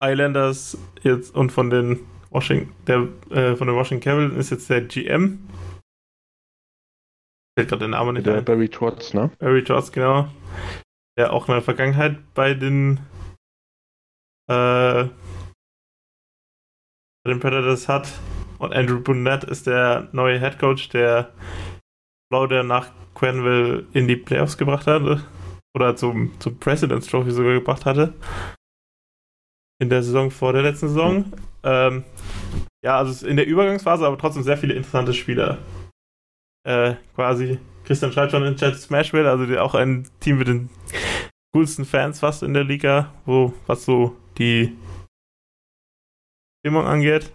S3: Islanders jetzt und von den Washington, der äh, von den Washington Capitals ist jetzt der GM Fällt gerade der Name nicht
S4: der ein. Barry Trotz, ne?
S3: Barry Trotz, genau. Der auch in der Vergangenheit bei den äh, bei den Predators hat. Und Andrew Burnett ist der neue Head Coach, der Florida nach Quenville in die Playoffs gebracht hatte. Oder zum, zum President's Trophy sogar gebracht hatte. In der Saison vor der letzten Saison. Mhm. Ähm, ja, also in der Übergangsphase, aber trotzdem sehr viele interessante Spieler äh, quasi, Christian schreibt schon in Chat Smashville, also auch ein Team mit den coolsten Fans fast in der Liga, wo was so die Stimmung angeht.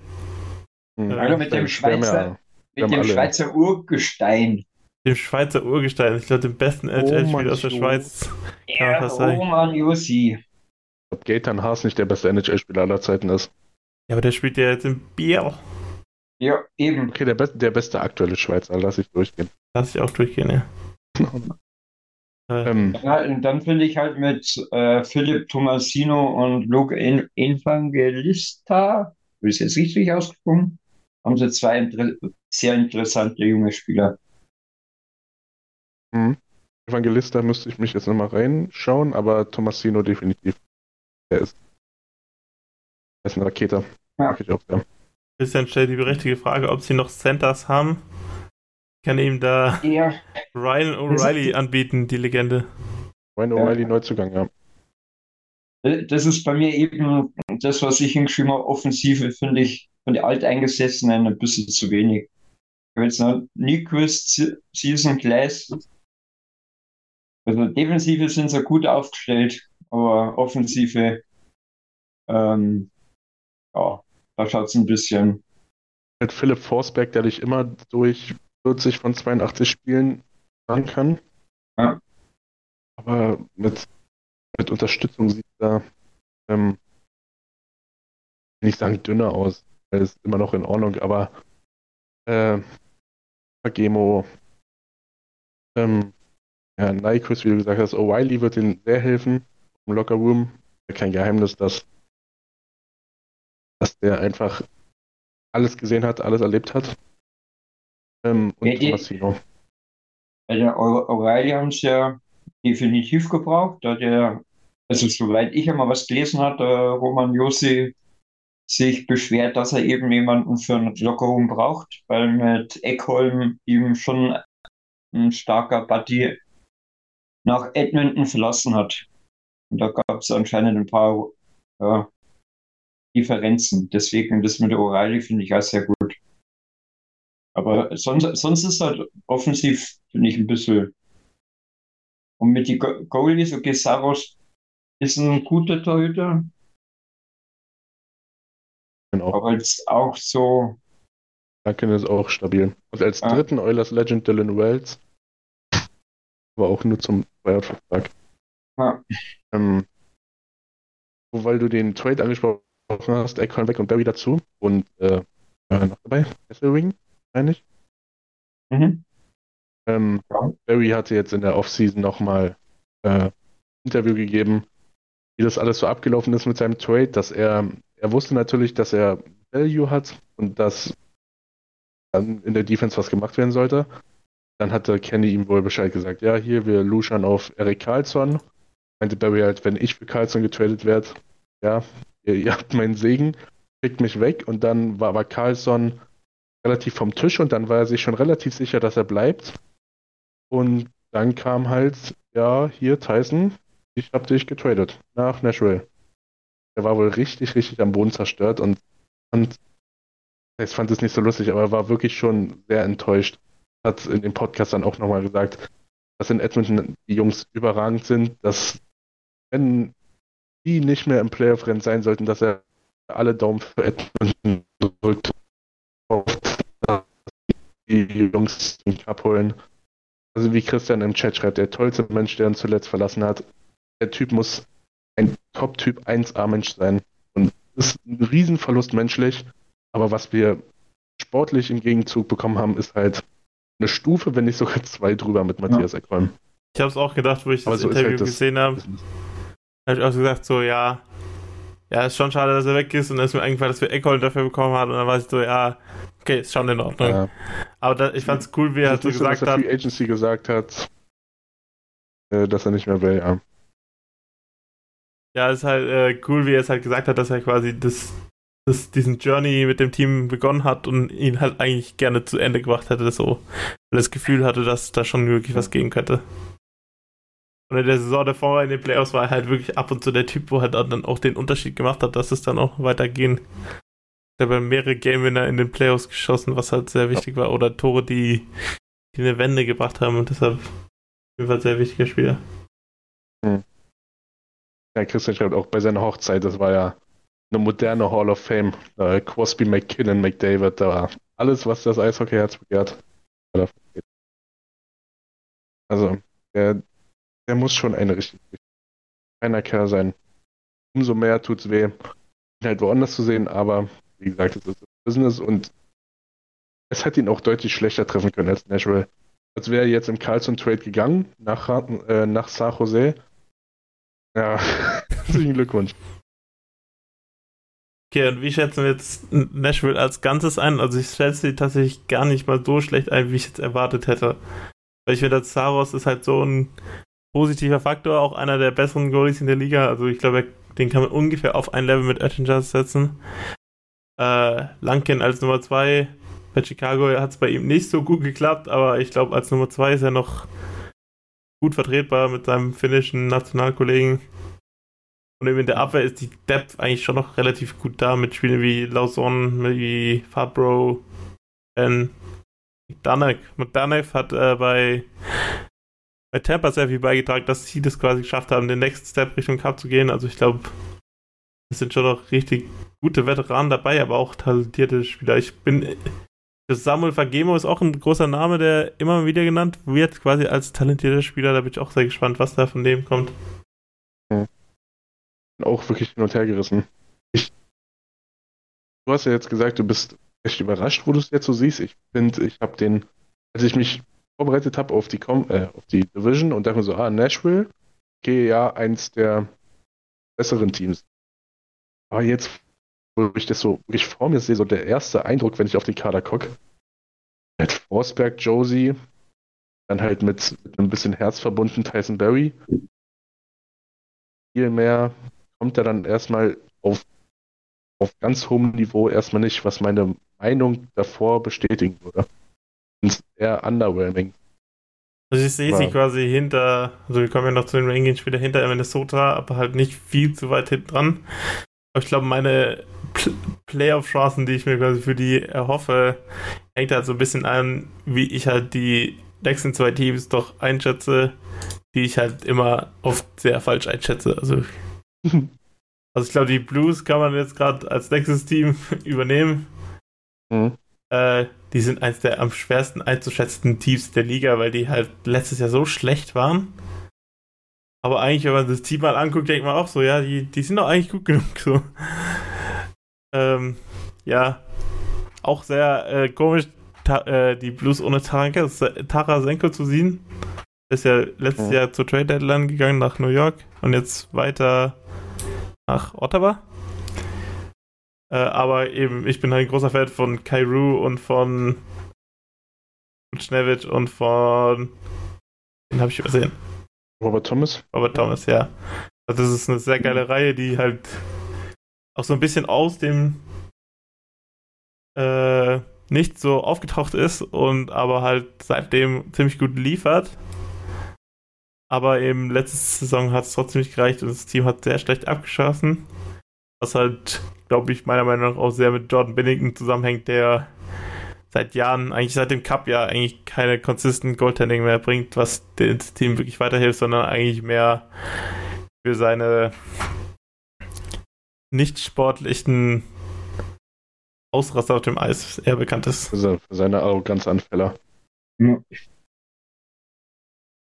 S4: Hm.
S5: Oder mit dem Schweizer, mit dem
S4: alle.
S5: Schweizer Urgestein.
S3: Dem Schweizer Urgestein. Ich glaube, dem besten
S4: Oh,
S3: NHL-Spieler aus der Schweiz. Kann man
S5: Ja,
S3: fast sagen.
S5: Roman Jussi.
S4: Ob Gaetan Haas nicht der beste NHL-Spieler aller Zeiten ist.
S3: Ja, aber der spielt ja jetzt im Bier.
S5: Ja, eben.
S4: Okay, der, best, der beste aktuelle Schweizer, lass ich durchgehen.
S3: Lass ich auch durchgehen, ja. Äh,
S4: Ähm,
S5: Ja, und dann finde ich halt mit äh, Philipp Tomasino und Luke En- Evangelista, ich es jetzt richtig ausgesprochen, haben sie zwei inter sehr interessante junge Spieler.
S4: Hm. Evangelista müsste ich mich jetzt nochmal reinschauen, aber Tomasino definitiv. Der ist, der ist eine Rakete.
S5: Ja.
S4: Mag ich auch sehr.
S3: Christian stellt die berechtigte Frage, ob sie noch Centers haben. Ich kann ihm da
S5: Ja,
S3: Ryan O'Reilly anbieten, die Legende.
S4: Ryan O'Reilly Neuzugang, ja.
S5: das ist bei mir eben das, was ich hingeschrieben habe, Offensive finde ich von den Alteingesessenen ein bisschen zu wenig. Ich habe jetzt noch Nyquist, Season Glass. Also Defensive sind sie gut aufgestellt, aber Offensive, ähm, ja, da schaut es ein bisschen.
S4: Mit Philipp Forsberg, der dich immer durch 40 von 82 Spielen fahren kann.
S5: Ja.
S4: Aber mit, mit Unterstützung sieht er, ähm, will nicht sagen dünner aus. Er ist immer noch in Ordnung, aber äh, Gemo, ähm, ja, Nyquist, wie du gesagt hast, O'Reilly wird ihnen sehr helfen im Locker Room. Kein Geheimnis, dass, dass der einfach alles gesehen hat, alles erlebt hat. Ähm, und
S5: Ja, die-
S4: Tomasino.
S5: Bei der O- O'Reilly haben sie ja definitiv gebraucht, da der, also soweit ich einmal was gelesen habe, der Roman Josi sich beschwert, dass er eben jemanden für einen Lockerroom braucht, weil mit Eckholm ihm schon ein starker Buddy nach Edmonton verlassen hat. Und da gab es anscheinend ein paar ja, Differenzen. Deswegen das mit der O'Reilly finde ich auch sehr gut. Aber sonst, sonst ist halt offensiv, finde ich, ein bisschen. Und mit die Go- Goalies, okay, Saros ist ein guter Torhüter,
S4: Genau.
S5: aber jetzt auch so,
S4: Duncan ist auch stabil. Und als
S5: Ah.
S4: dritten Oilers Legend Dylan Wells. Aber auch nur zum Buyout-Vertrag.
S5: ja,
S4: Ähm, weil du den Trade angesprochen hast, Eckhorn weg und Barry dazu. Und äh, noch dabei, Esselring, meine ich.
S5: mhm.
S4: Ähm,
S5: Ja.
S4: Barry hatte jetzt in der Offseason nochmal äh, Interview gegeben, wie das alles so abgelaufen ist mit seinem Trade, dass er, er wusste natürlich, dass er Value hat und dass dann in der Defense was gemacht werden sollte. Dann hatte Kenny ihm wohl Bescheid gesagt, ja, hier, wir luschern auf Eric Carlson. Meinte Barry halt, wenn ich für Carlson getradet werde, ja, ihr, ihr habt meinen Segen, schickt mich weg. Und dann war aber Carlson relativ vom Tisch und dann war er sich schon relativ sicher, dass er bleibt. Und dann kam halt, ja, hier Tyson, ich hab dich getradet nach Nashville. Er war wohl richtig, richtig am Boden zerstört und fand, ich fand es nicht so lustig, aber er war wirklich schon sehr enttäuscht. Hat in dem Podcast dann auch nochmal gesagt, dass in Edmonton die Jungs überragend sind, dass wenn die nicht mehr im Playoff-Rennen sein sollten, dass er alle Daumen für Edmonton drückt, dass die Jungs den Cup holen. Also wie Christian im Chat schreibt, der tollste Mensch, der uns zuletzt verlassen hat. Der Typ muss ein Top-Typ 1A-Mensch sein. Und das ist ein Riesenverlust menschlich. Aber was wir sportlich im Gegenzug bekommen haben, ist halt eine Stufe, wenn nicht sogar zwei drüber mit Matthias Eckholm.
S3: Ich habe es auch gedacht, wo ich das
S4: so
S3: Interview
S4: halt das-
S3: gesehen habe. habe ich auch gesagt, so, ja, ja, ist schon schade, dass er weg ist und dann ist mir eingefallen, dass wir Eckholm dafür bekommen haben und dann war ich so, ja, okay, ist schon in Ordnung.
S4: Ja.
S3: Aber da, ich fand's cool, wie er halt so
S4: nicht so, dass
S3: gesagt hat,
S4: Free Agency gesagt hat, äh, dass er nicht mehr will, ja.
S3: ja, ist halt äh, cool, wie er es halt gesagt hat, dass er quasi das, das, diesen Journey mit dem Team begonnen hat und ihn halt eigentlich gerne zu Ende gebracht hätte, so, weil er das Gefühl hatte, dass da schon wirklich was gehen könnte. Und in der Saison davor in den Playoffs war er halt wirklich ab und zu der Typ, wo halt dann auch den Unterschied gemacht hat, dass es dann auch weitergehen. Er hat mehrere Game Winner in den Playoffs geschossen, was halt sehr wichtig war. Oder Tore, die, die eine Wende gebracht haben und deshalb auf jeden Fall sehr wichtiger Spieler.
S4: Ja, Christian schreibt auch bei seiner Hochzeit, das war ja eine moderne Hall of Fame. Äh, Crosby, McKinnon, McDavid, da war alles, was das Eishockey-Herz begehrt. Also, der, der muss schon eine richtig feiner Kerl sein. Umso mehr tut es weh, ihn halt woanders zu sehen, aber wie gesagt, es ist das Business und es hätte ihn auch deutlich schlechter treffen können als Nashville. Als wäre er jetzt im Carlson Trade gegangen, nach, äh, nach San Jose. Ja, herzlichen Glückwunsch.
S3: Okay, und wie schätzen wir jetzt Nashville als Ganzes ein? Also ich schätze sie tatsächlich gar nicht mal so schlecht ein, wie ich jetzt erwartet hätte. Weil ich finde, dass Saros ist halt so ein positiver Faktor, auch einer der besseren Goalies in der Liga. Also ich glaube, den kann man ungefähr auf ein Level mit Oettinger setzen. Äh, Lankin als Nummer 2. Bei Chicago hat es bei ihm nicht so gut geklappt, aber ich glaube, als Nummer 2 ist er noch gut vertretbar mit seinem finnischen Nationalkollegen. Und eben in der Abwehr ist die Depth eigentlich schon noch relativ gut da mit Spielen wie Lawson, wie Fabro. Und Danek hat äh, bei, bei Tampa sehr viel beigetragen, dass sie das quasi geschafft haben, den nächsten Step Richtung Cup zu gehen. Also ich glaube, es sind schon noch richtig gute Veteranen dabei, aber auch talentierte Spieler. Ich bin. Samuel Fagemo ist auch ein großer Name, der immer wieder genannt wird, quasi als talentierter Spieler. Da bin ich auch sehr gespannt, was da von dem kommt
S4: auch wirklich hin und her gerissen. Ich, du hast ja jetzt gesagt, du bist echt überrascht, wo du es jetzt so siehst. Ich finde, ich habe den, als ich mich vorbereitet habe auf die äh, auf die Division und dachte mir so, ah, Nashville, okay, ja, eins der besseren Teams. Aber jetzt, wo ich das so wirklich vor mir sehe, so der erste Eindruck, wenn ich auf den Kader gucke, mit Forsberg, Josie, dann halt mit, mit einem bisschen Herz verbunden Tyson Berry, viel mehr kommt er dann erstmal auf, auf ganz hohem Niveau erstmal nicht, was meine Meinung davor bestätigen würde. Und eher underwhelming.
S3: Also ich sehe sie quasi hinter, also wir kommen ja noch zu den Rangers später hinter Minnesota, aber halt nicht viel zu weit hinten dran. Aber ich glaube, meine Playoff-Chancen, die ich mir quasi für die erhoffe, hängt halt so ein bisschen an, wie ich halt die nächsten zwei Teams doch einschätze, die ich halt immer oft sehr falsch einschätze. Also Also ich glaube, die Blues kann man jetzt gerade als nächstes Team übernehmen. Mhm. Äh, die sind eins der am schwersten einzuschätzenden Teams der Liga, weil die halt letztes Jahr so schlecht waren. Aber eigentlich, wenn man das Team mal anguckt, denkt man auch so, ja, die, die sind doch eigentlich gut genug. So. Ähm, ja, auch sehr äh, komisch, äh, die Blues ohne Taranka, Tarasenko zu sehen. Ist ja letztes mhm. Jahr zur Trade Deadline gegangen nach New York und jetzt weiter nach Ottawa. Äh, aber eben, ich bin halt ein großer Fan von Kairu und von Schnevich und von. Den habe ich übersehen.
S4: Robert Thomas?
S3: Robert Thomas, ja. Also das ist eine sehr geile Reihe, die halt auch so ein bisschen aus dem äh, nicht so aufgetaucht ist und aber halt seitdem ziemlich gut liefert. Aber eben letzte Saison hat es trotzdem nicht gereicht und das Team hat sehr schlecht abgeschossen. Was halt, glaube ich, meiner Meinung nach auch sehr mit Jordan Binnington zusammenhängt, der seit Jahren, eigentlich seit dem Cup ja eigentlich keine consistent Goaltending mehr bringt, was dem Team wirklich weiterhilft, sondern eigentlich mehr für seine nicht sportlichen Ausraster auf dem Eis eher bekannt ist.
S4: Also für seine Arroganzanfälle.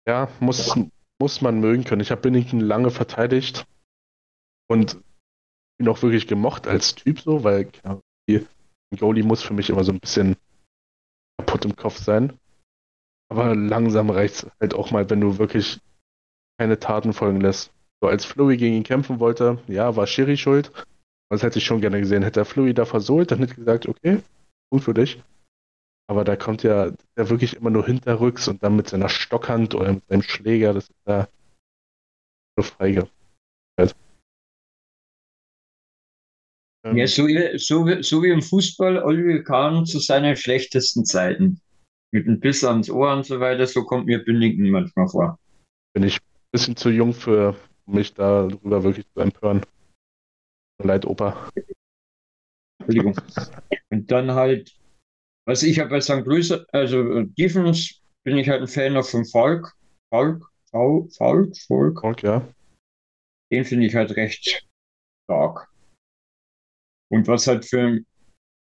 S4: Ja, muss, muss man mögen können. Ich habe Binnington lange verteidigt und ihn auch wirklich gemocht als Typ so, weil ein Goalie muss für mich immer so ein bisschen kaputt im Kopf sein. Aber langsam reicht es halt auch mal, wenn du wirklich keine Taten folgen lässt. So als Flurry gegen ihn kämpfen wollte, ja, war Sherry schuld. Das hätte ich schon gerne gesehen. Hätte er Flurry da versohlt, dann hätte ich gesagt, okay, gut für dich. Aber da kommt ja der wirklich immer nur hinterrücks und dann mit seiner Stockhand oder mit seinem Schläger, das ist da so feige.
S5: Ähm, ja, so, so, so wie im Fußball Oliver Kahn zu seinen schlechtesten Zeiten. Mit einem Biss ans Ohr und so weiter, so kommt mir Binnington manchmal vor.
S4: Bin ich ein bisschen zu jung für mich darüber wirklich zu empören. Leid, Opa.
S5: Entschuldigung. Und dann halt also ich habe bei St. Louis, also Defense bin ich halt ein Fan noch von Falk. Falk, Falk, Falk, Falk.
S4: Falk, ja.
S5: Den finde ich halt recht stark. Und was halt für,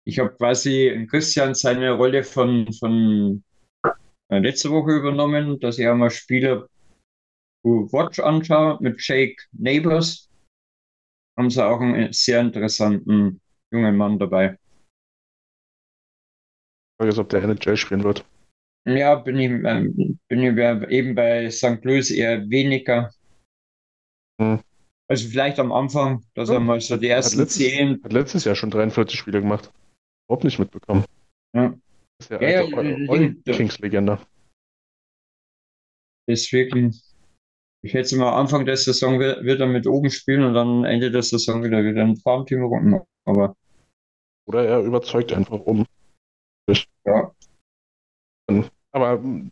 S5: ich habe quasi in Christian seine Rolle von, von äh, letzte Woche übernommen, dass ich einmal Spieler Watch anschaue mit Jake Neighbors. Haben sie auch einen sehr interessanten jungen Mann dabei.
S4: Frage jetzt, ob der NHL spielen wird.
S5: Ja, bin ich, ähm, bin ich eben bei St. Louis eher weniger. Hm. Also vielleicht am Anfang, dass er mal so die ersten
S4: hat letztes,
S5: zehn.
S4: Hat letztes Jahr schon 43 Spiele gemacht. Überhaupt nicht mitbekommen.
S5: Ja.
S4: Das ist ja,
S5: Ja, ja, ja.
S4: Kings-Legende.
S5: Deswegen, ich schätze mal, Anfang der Saison wird, er mit oben spielen und dann Ende der Saison wieder wieder ein Farmteam runden. Aber
S4: Oder er überzeugt einfach um.
S5: Ja,
S4: Aber ähm,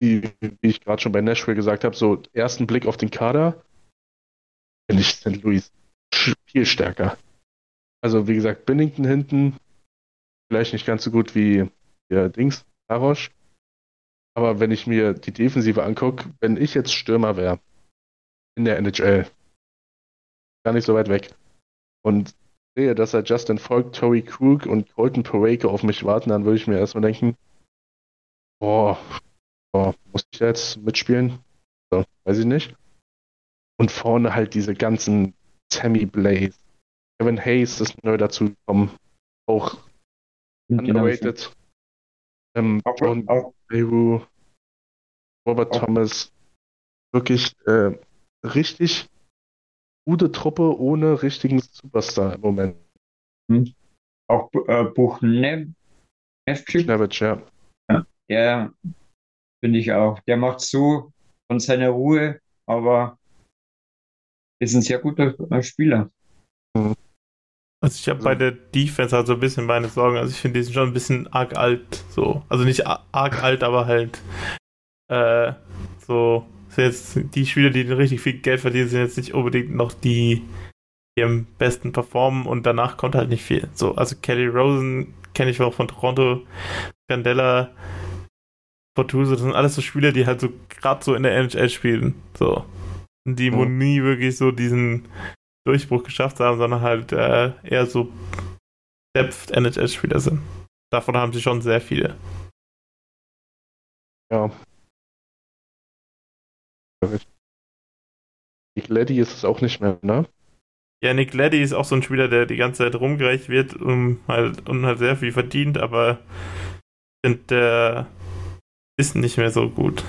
S4: wie, wie ich gerade schon bei Nashville gesagt habe, so ersten Blick auf den Kader, finde ich St. Louis viel stärker. Also wie gesagt, Binnington hinten, vielleicht nicht ganz so gut wie der Dings, Arosch. Aber wenn ich mir die Defensive angucke, wenn ich jetzt Stürmer wäre in der NHL, gar nicht so weit weg, und sehe, dass er Justin Falk, Tory Krug und Colton Parayko auf mich warten, dann würde ich mir erstmal denken, boah, boah, muss ich jetzt mitspielen? So, weiß ich nicht. Und vorne halt diese ganzen Sammy Blaze. Kevin Hayes ist neu dazugekommen. Auch underrated. Ähm,
S5: Auch,
S4: John
S5: auch,
S4: Beru, Robert
S5: Auch-
S4: Thomas. Wirklich äh, richtig gute Truppe ohne richtigen Superstar im Moment.
S5: auch äh, Buchnev, Nevcik,
S4: Schnavitsch, ja.
S5: der finde ich auch. Der macht so von seiner Ruhe, aber ist ein sehr guter äh, Spieler.
S3: Also ich habe bei der Defense halt so ein bisschen meine Sorgen. Also ich finde, die sind schon ein bisschen arg alt. So. Also nicht arg alt, aber halt äh, so. Sind jetzt die Spieler, die richtig viel Geld verdienen, sind jetzt nicht unbedingt noch die, die am besten performen und danach kommt halt nicht viel. So, also Kelly Rosen kenne ich auch von Toronto, Scandella, Fortuse, das sind alles so Spieler, die halt so gerade so in der NHL spielen. So. Und die wo
S4: Mhm.
S3: nie wirklich so diesen Durchbruch geschafft haben, sondern halt äh, eher so Depth NHL-Spieler sind. Davon haben sie schon sehr viele.
S4: Ja. Nick Leddy ist es auch nicht mehr, ne?
S3: Ja, Nick Leddy ist auch so ein Spieler, der die ganze Zeit rumgereicht wird und halt, und halt sehr viel verdient, aber der ist nicht mehr so gut.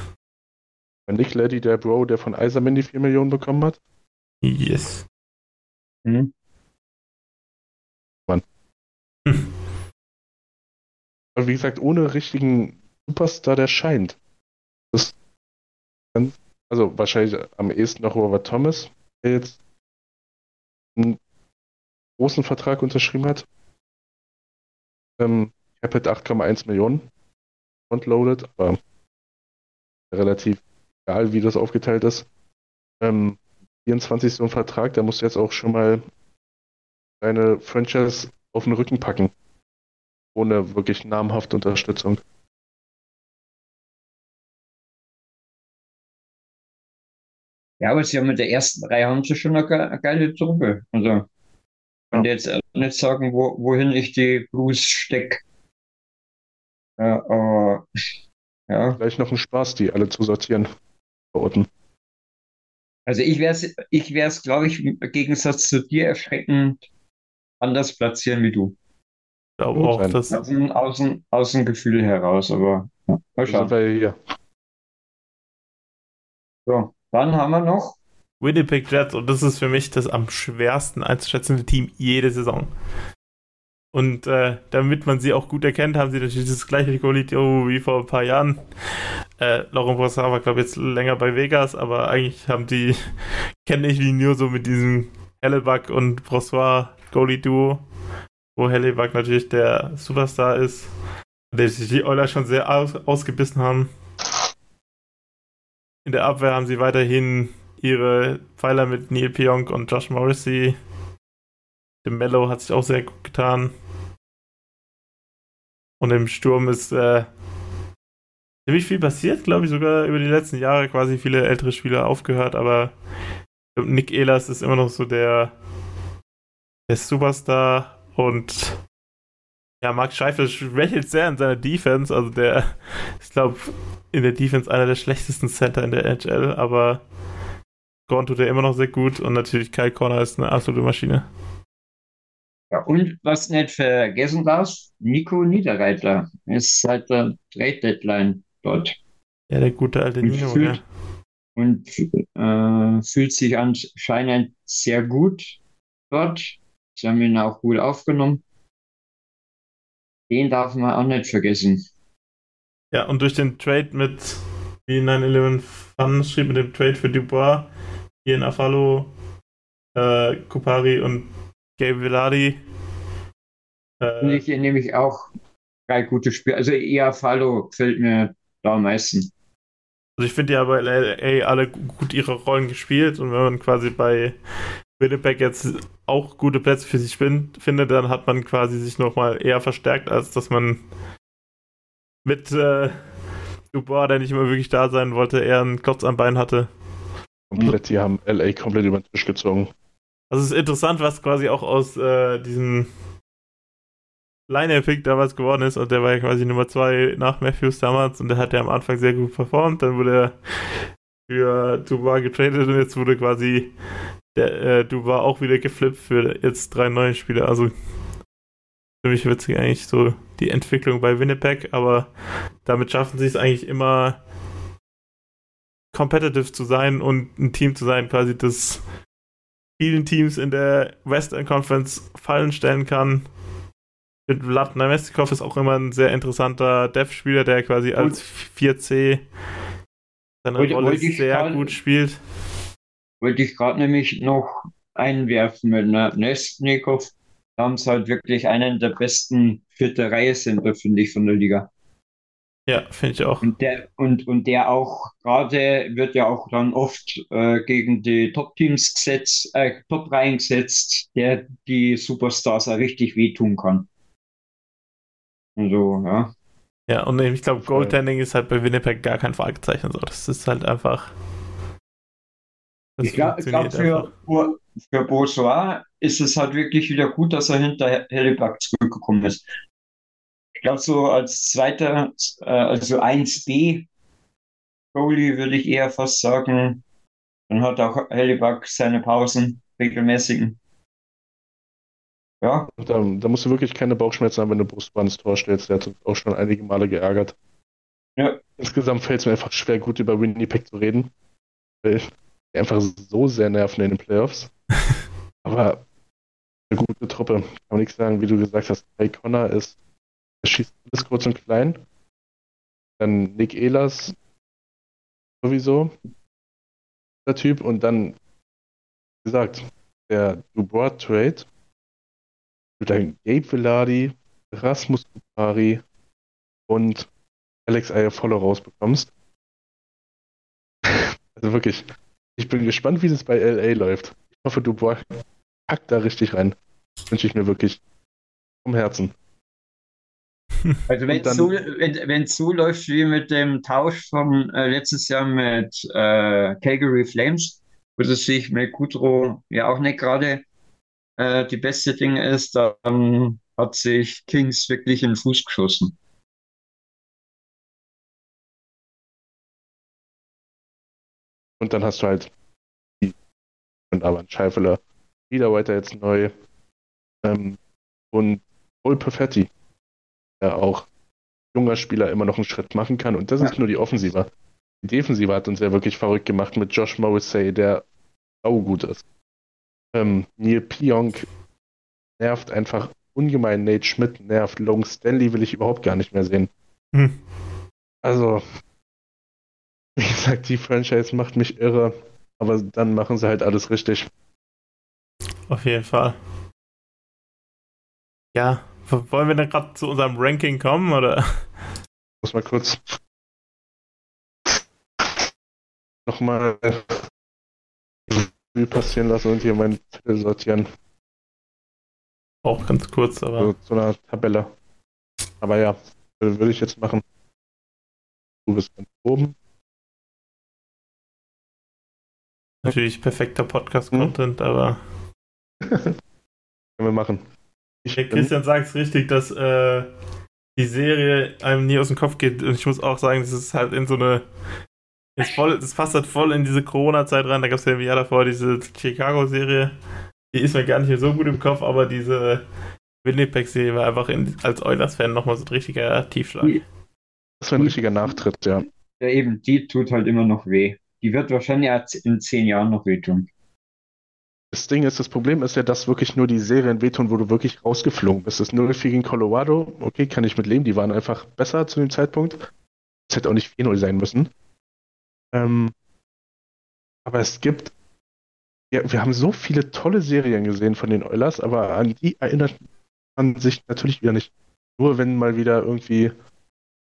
S4: Nick Leddy, der Bro, der von Eiserman die 4 Millionen bekommen hat.
S3: Yes.
S5: Hm?
S3: Hm.
S4: Aber wie gesagt, ohne richtigen Superstar, der scheint. Das ganz, also wahrscheinlich am ehesten noch Robert Thomas, der jetzt einen großen Vertrag unterschrieben hat. Ähm, Capit 8,1 Millionen frontloaded, aber relativ egal, wie das aufgeteilt ist. Ähm, 24 so ein Vertrag, da musst du jetzt auch schon mal deine Franchise auf den Rücken packen. Ohne wirklich namhafte Unterstützung.
S5: Ja, aber sie haben mit der ersten Reihe haben sie schon eine, ge eine geile Truppe. Also,
S4: Ja.
S5: jetzt nicht sagen, wo, wohin ich die Blues stecke. Ja, aber ja,
S4: Gleich noch ein Spaß, die alle zu sortieren. Verorten.
S5: also ich wäre es, ich wär's, glaube ich, im Gegensatz zu dir erschreckend anders platzieren wie du.
S4: Gut
S3: auch,
S4: sein.
S3: dass
S5: Aus dem, aus dem, aus dem Gefühl heraus, aber ja, mal
S4: Da sind
S5: schauen.
S4: wir hier.
S5: So, dann haben wir noch
S3: Winnipeg Jets, und das ist für mich das am schwersten einzuschätzende Team jede Saison. Und äh, damit man sie auch gut erkennt, haben sie natürlich das gleiche Quality wie vor ein paar Jahren. Äh, Laurent Brossard war, glaube ich, jetzt länger bei Vegas, aber eigentlich haben die, kenne ich die nur so mit diesem Hellebuck und Brossoir Goalie-Duo, wo Hellebuck natürlich der Superstar ist, der sich die Oilers schon sehr aus, ausgebissen haben. In der Abwehr haben sie weiterhin ihre Pfeiler mit Neil Pionk und Josh Morrissey. Dem Mellow hat sich auch sehr gut getan. Und im Sturm ist äh, ziemlich viel passiert, glaube ich, sogar über die letzten Jahre quasi viele ältere Spieler aufgehört, aber Nick Ehlers ist immer noch so der der Superstar und ja, Mark Scheifel schwächelt sehr in seiner Defense. Also der ist, glaube in der Defense einer der schlechtesten Center in der NHL, aber Gorn tut er immer noch sehr gut und natürlich Kyle Corner ist eine absolute Maschine.
S5: Ja, und was nicht vergessen darf, Nico Niederreiter ist seit der Trade Deadline dort.
S3: Ja, der gute alte und Nino, fühlt,
S5: ja. Und äh, fühlt sich anscheinend sehr gut dort. Sie haben ihn auch gut aufgenommen. Den darf man auch nicht vergessen.
S3: Ja, und durch den Trade mit, wie 9-11 Fun schrieb, mit dem Trade für Dubois, hier in Afalo, äh, Kupari und Gabe Veladi.
S5: Äh, ich nehme ich auch drei gute Spiele. Also eher Afalo gefällt mir da am meisten.
S3: Also ich finde ja bei LA alle gut ihre Rollen gespielt und wenn man quasi bei Winnipeg jetzt auch gute Plätze für sich findet, dann hat man quasi sich nochmal eher verstärkt, als dass man mit äh, Dubois, der nicht immer wirklich da sein wollte, eher einen Klotz am Bein hatte.
S4: Komplett, die haben LA komplett über den Tisch gezogen.
S3: Also es ist interessant, was quasi auch aus äh, diesem Line-Pick damals geworden ist und der war ja quasi Nummer 2 nach Matthews damals und der hat ja am Anfang sehr gut performt, dann wurde er für Dubois getradet und jetzt wurde quasi der äh, Dubois auch wieder geflippt für jetzt drei neue Spieler. Also ziemlich witzig eigentlich so die Entwicklung bei Winnipeg, aber damit schaffen sie es eigentlich immer competitive zu sein und ein Team zu sein, quasi das vielen Teams in der Western Conference fallen stellen kann. Mit Vlad Namestikov ist auch immer ein sehr interessanter Dev-Spieler, der quasi als 4C seine Rolle sehr gut spielt.
S5: Wollte ich gerade nämlich noch einwerfen mit Namestikov haben sie halt wirklich einen der besten vierte Reihe sind, finde ich, von der Liga.
S3: Ja, finde ich auch.
S5: Und der, und, und der auch gerade wird ja auch dann oft äh, gegen die Top-Teams gesetzt, äh, Top-Reihen gesetzt, der die Superstars auch richtig wehtun kann. Also, ja.
S3: Ja, und ich glaube, Goaltending ist halt bei Winnipeg gar kein Fragezeichen. So. Das ist halt einfach.
S5: Ich glaube, glaub, für, für Bourgeois ist es halt wirklich wieder gut, dass er hinter Helleback zurückgekommen ist. Ich glaube, so als zweiter, äh, also 1B Goalie würde ich eher fast sagen, dann hat auch Helleback seine Pausen, regelmäßigen.
S4: Ja. Da, da, musst du wirklich keine Bauchschmerzen haben, wenn du Brustbahn ins Tor stellst. Der hat uns auch schon einige Male geärgert. Ja. Insgesamt fällt es mir einfach schwer, gut über Winnipeg zu reden. Weil einfach so sehr nerven in den Playoffs. Aber eine gute Truppe. Kann man nichts sagen, wie du gesagt hast. Ray Connor ist, er schießt alles kurz und klein. Dann Nick Ehlers sowieso der Typ und dann, wie gesagt, der Dubois Trade mit dann Gabe Villadi, Rasmus Kupari und Alex Ayafolo rausbekommst. also wirklich, ich bin gespannt, wie es bei LA läuft. Ich hoffe, Dubois packt da richtig rein. Das wünsche ich mir wirklich vom Herzen.
S5: Also wenn es so, wenn, so läuft wie mit dem Tausch von äh, letztes Jahr mit äh, Calgary Flames, wo es sich mit Kudrow ja auch nicht gerade äh, die beste Ding ist, dann hat sich Kings wirklich in den Fuß geschossen.
S4: Und dann hast du halt und aber ein Scheifeler wieder weiter jetzt neu. Ähm, und Paul Perfetti, der auch junger Spieler immer noch einen Schritt machen kann. Und das ist nur die Offensive. Die Defensive hat uns ja wirklich verrückt gemacht mit Josh Morrissey, der auch gut ist. Ähm, Neil Pionk nervt einfach ungemein. Nate Schmidt nervt. Long Stanley will ich überhaupt gar nicht mehr sehen. Hm. Also, wie gesagt, die Franchise macht mich irre. Aber dann machen sie halt alles richtig.
S3: Auf jeden Fall. Ja, wollen wir dann gerade zu unserem Ranking kommen, oder?
S4: Ich muss mal kurz nochmal passieren lassen und hier meinen Zettel sortieren.
S3: Auch ganz kurz, aber.
S4: So, zu einer Tabelle. Aber ja, würde ich jetzt machen. Du bist ganz oben.
S3: Natürlich perfekter Podcast-Content, hm? aber.
S4: Können wir machen.
S3: Ich, Der Christian sagt es richtig, dass äh, die Serie einem nie aus dem Kopf geht. Und ich muss auch sagen, das ist halt in so eine. Ist voll, das passt halt voll in diese Corona-Zeit rein. Da gab es ja im Jahr davor diese Chicago-Serie. Die ist mir gar nicht mehr so gut im Kopf, aber diese Winnipeg-Serie war einfach in, als Oilers-Fan nochmal so ein richtiger Tiefschlag.
S4: Das war ein richtiger Nachtritt, ja.
S5: Ja, eben, die tut halt immer noch weh. Die wird wahrscheinlich in zehn Jahren noch wehtun.
S4: Das Ding ist, das Problem ist ja, dass wirklich nur die Serien wehtun, wo du wirklich rausgeflogen bist. Das 0 gegen Colorado, okay, kann ich mit leben, die waren einfach besser zu dem Zeitpunkt. Es hätte auch nicht 4-0 sein müssen. Ähm, aber es gibt, ja, wir haben so viele tolle Serien gesehen von den Oilers, aber an die erinnert man sich natürlich wieder nicht. Nur wenn mal wieder irgendwie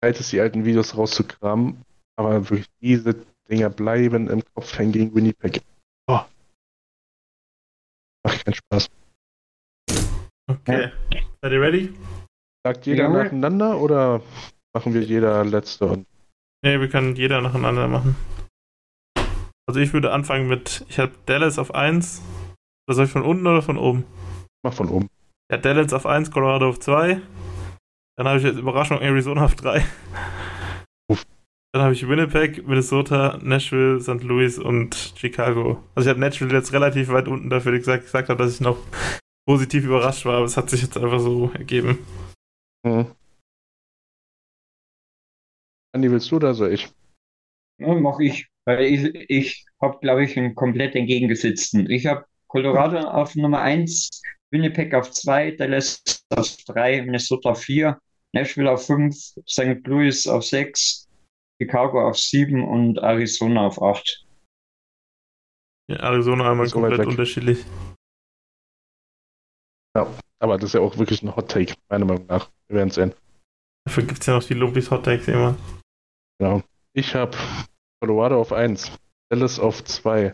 S4: Zeit ist, die alten Videos rauszukramen. Aber wirklich diese Dinger bleiben im Kopf hängen gegen Winnipeg. Oh. Macht keinen Spaß.
S3: Okay. Seid ihr ready?
S4: Sagt jeder ja. nacheinander oder machen wir jeder letzte? Und
S3: nee, wir können jeder nacheinander machen. Also ich würde anfangen mit, ich habe Dallas auf 1. Oder soll ich von unten oder von oben?
S4: Mach von oben.
S3: Ja, Dallas auf 1, Colorado auf 2. Dann habe ich jetzt Überraschung Arizona auf 3. Dann habe ich Winnipeg, Minnesota, Nashville, St. Louis und Chicago. Also ich habe Nashville jetzt relativ weit unten dafür gesagt, gesagt habe, dass ich noch positiv überrascht war, aber es hat sich jetzt einfach so ergeben. Mhm.
S4: Andi, willst du oder soll ich?
S5: Ja, mach ich. Weil ich, ich habe, glaube ich, einen komplett entgegengesetzten. Ich habe Colorado auf Nummer 1, Winnipeg auf 2, Dallas auf 3, Minnesota auf 4, Nashville auf 5, St. Louis auf 6, Chicago auf 7 und Arizona auf 8.
S3: Ja, Arizona einmal komplett unterschiedlich.
S4: Ja, aber das ist ja auch wirklich ein Hot Take, meiner Meinung nach. Wir werden sehen.
S3: Dafür gibt es ja noch die Lumpis Hot Takes immer.
S4: Genau. Ich habe Colorado auf 1, Dallas auf 2,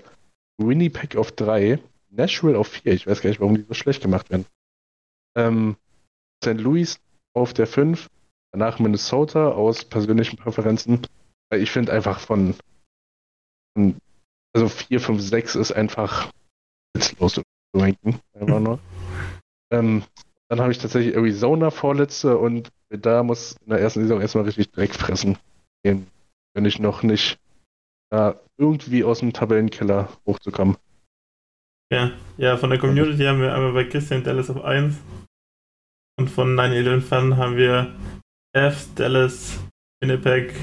S4: Winnipeg auf 3, Nashville auf 4. Ich weiß gar nicht, warum die so schlecht gemacht werden. Ähm, St. Louis auf der 5, danach Minnesota aus persönlichen Präferenzen. Ich finde einfach von, von, also 4, 5, 6 ist einfach witzlos zu ranken. Einfach nur. Ähm, dann habe ich tatsächlich Arizona vorletzte und da muss in der ersten Saison erstmal richtig Dreck fressen. Wenn ich noch nicht da irgendwie aus dem Tabellenkeller hochzukommen.
S3: Ja, ja, von der Community haben wir einmal bei Christian Dallas auf 1 und von 9-11 Fan haben wir F, Dallas, Winnipeg,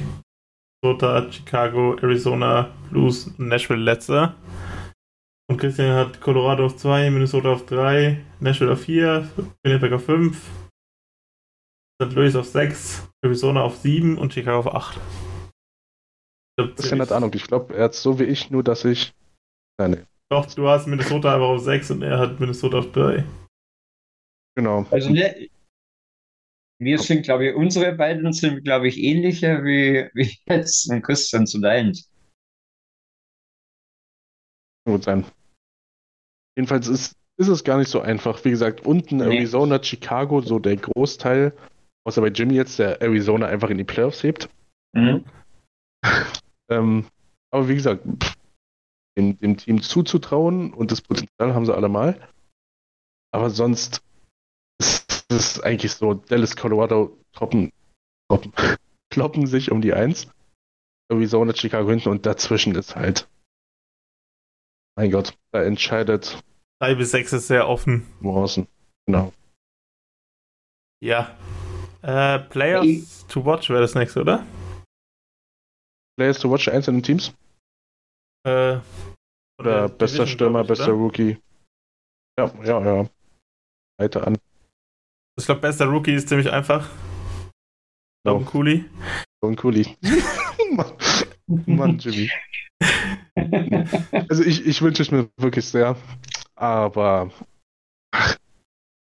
S3: Minnesota, Chicago, Arizona, Blues und Nashville letzter. Und Christian hat Colorado auf 2, Minnesota auf 3, Nashville auf 4, Winnipeg auf 5, St. Louis auf 6, Arizona auf 7 und Chicago auf 8.
S4: Das ist ja nicht Ahnung. Ich glaube, er hat so wie ich, nur dass ich. Nein, nee.
S3: Doch, du hast Minnesota einfach auf 6 und er hat Minnesota auf 3.
S4: Genau.
S5: Also ne, wir sind, glaube ich, unsere beiden sind, glaube ich, ähnlicher wie, wie jetzt und Christian zu deins.
S4: Gut sein. Jedenfalls ist, ist es gar nicht so einfach. Wie gesagt, unten nee. Arizona, Chicago, so der Großteil, außer bei Jimmy jetzt, der Arizona einfach in die Playoffs hebt. Mhm. ähm, aber wie gesagt, dem, dem Team zuzutrauen und das Potenzial haben sie alle mal. Aber sonst ist eigentlich so, Dallas, Colorado troppen, troppen, kloppen sich um die Eins. Arizona, Chicago hinten und dazwischen ist halt. Mein Gott, da entscheidet.
S3: 3 bis 6 ist sehr offen.
S4: Morrison, genau.
S3: Ja. Äh, Players to watch wäre das nächste, oder?
S4: Players to watch einzelnen Teams?
S3: Äh,
S4: oder, oder bester Stürmer, ich, bester oder? Rookie. Ja, ja, ja. Weiter an.
S3: Ich glaube, bester Rookie ist ziemlich einfach. Logan no. Cooley.
S4: Logan Cooley. Mann, Jimmy. Also ich, ich wünsche es mir wirklich sehr. Aber ach,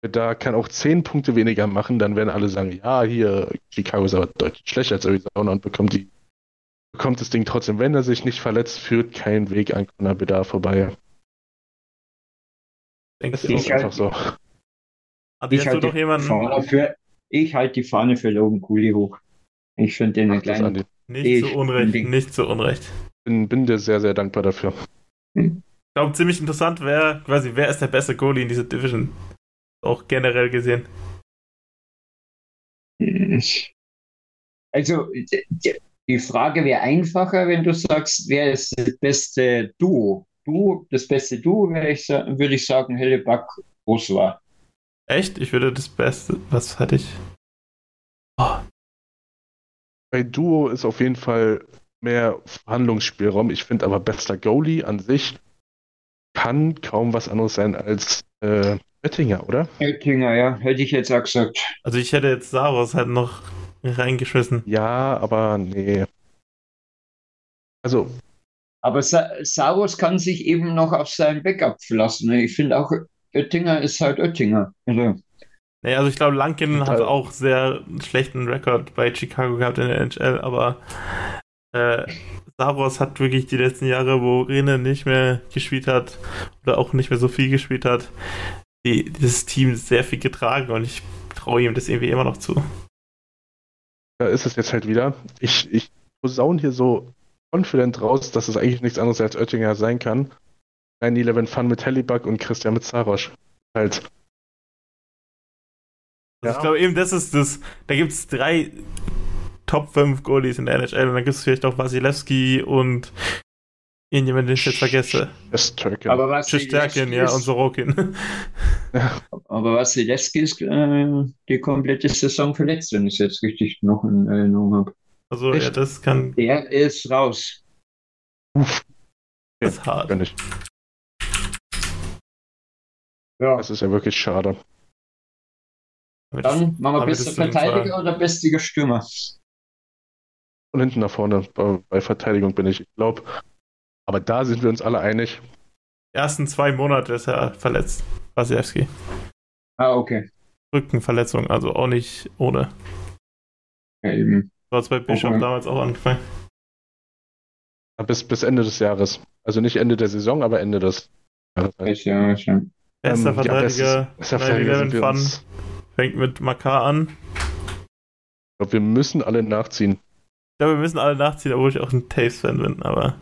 S4: da kann auch 10 Punkte weniger machen, dann werden alle sagen, ja, hier, Chicago ist aber deutlich schlechter als Arizona und bekommt die bekommt das Ding trotzdem, wenn er sich nicht verletzt, führt kein Weg an Conor Bedar vorbei.
S5: Das ist ich einfach so. Aber ich halte für, ich halte die Fahne für Logan Cooley hoch. Ich finde den einen kleinen.
S3: Nicht zu Unrecht, nicht zu Unrecht.
S4: Bin, bin dir sehr, sehr dankbar dafür.
S3: Ich glaube, ziemlich interessant wäre quasi, wer ist der beste Goalie in dieser Division? auch generell gesehen.
S5: Also, die Frage wäre einfacher, wenn du sagst, wer ist das beste Duo? Du, das beste Duo ich, würde ich sagen, Helleback war.
S3: Echt? Ich würde das Beste. Was hatte ich?
S4: Oh. Bei Duo ist auf jeden Fall mehr Verhandlungsspielraum. Ich finde aber bester Goalie an sich kann kaum was anderes sein als äh, Oettinger, oder?
S5: Oettinger, ja, hätte ich jetzt auch gesagt.
S3: Also ich hätte jetzt Saros halt noch reingeschmissen.
S4: Ja, aber nee. Also.
S5: Aber Sa Saros kann sich eben noch auf seinen Backup verlassen. Ich finde auch, Oettinger ist halt Oettinger. Also.
S3: Naja, also ich glaube, Lankin hat auch sehr schlechten Rekord bei Chicago gehabt in der NHL, aber äh, Saros hat wirklich die letzten Jahre, wo Rene nicht mehr gespielt hat oder auch nicht mehr so viel gespielt hat, die, dieses Team sehr viel getragen und ich traue ihm das irgendwie immer noch zu.
S4: Da ist es jetzt halt wieder. Ich, ich posaune hier so confident raus, dass es eigentlich nichts anderes als Oettinger sein kann. 9-11 Fun mit Hellebuck und Christian mit Sarosch. Halt.
S3: Also ja. Ich glaube eben, das ist das. Da gibt es drei Top 5 Goalies in der NHL und dann gibt es vielleicht auch Wasilewski und irgendjemand, den ich jetzt vergesse.
S4: Stärken.
S5: Aber was
S3: Stärken, ja, und Sorokin.
S5: Aber Wasilewski ist äh, die komplette Saison verletzt, wenn ich es jetzt richtig noch in Erinnerung habe.
S3: Also, Echt? ja, das kann.
S5: Der ist raus.
S4: Uff.
S3: Das ist hart.
S4: Kann ich. Ja. Das ist ja wirklich schade.
S5: Dann machen wir bester Verteidiger oder bester Stürmer?
S4: Und hinten nach vorne. Bei, bei Verteidigung bin ich. Ich glaube, aber da sind wir uns alle einig.
S3: Die ersten zwei Monate ist er verletzt, Wasilewski.
S5: Ah, okay.
S3: Rückenverletzung, also auch nicht ohne.
S5: Ja, eben.
S3: Hat es bei Bischof okay. damals auch angefangen.
S4: Bis, bis Ende des Jahres. Also nicht Ende der Saison, aber Ende des
S5: Jahres. Ja, ja.
S3: Bester ähm, Verteidiger, ja, Verteidiger Fun. Fängt mit Makar an.
S4: Ich glaube, wir müssen alle nachziehen.
S3: Ich glaube, wir müssen alle nachziehen, obwohl ich auch ein Taves-Fan bin, aber.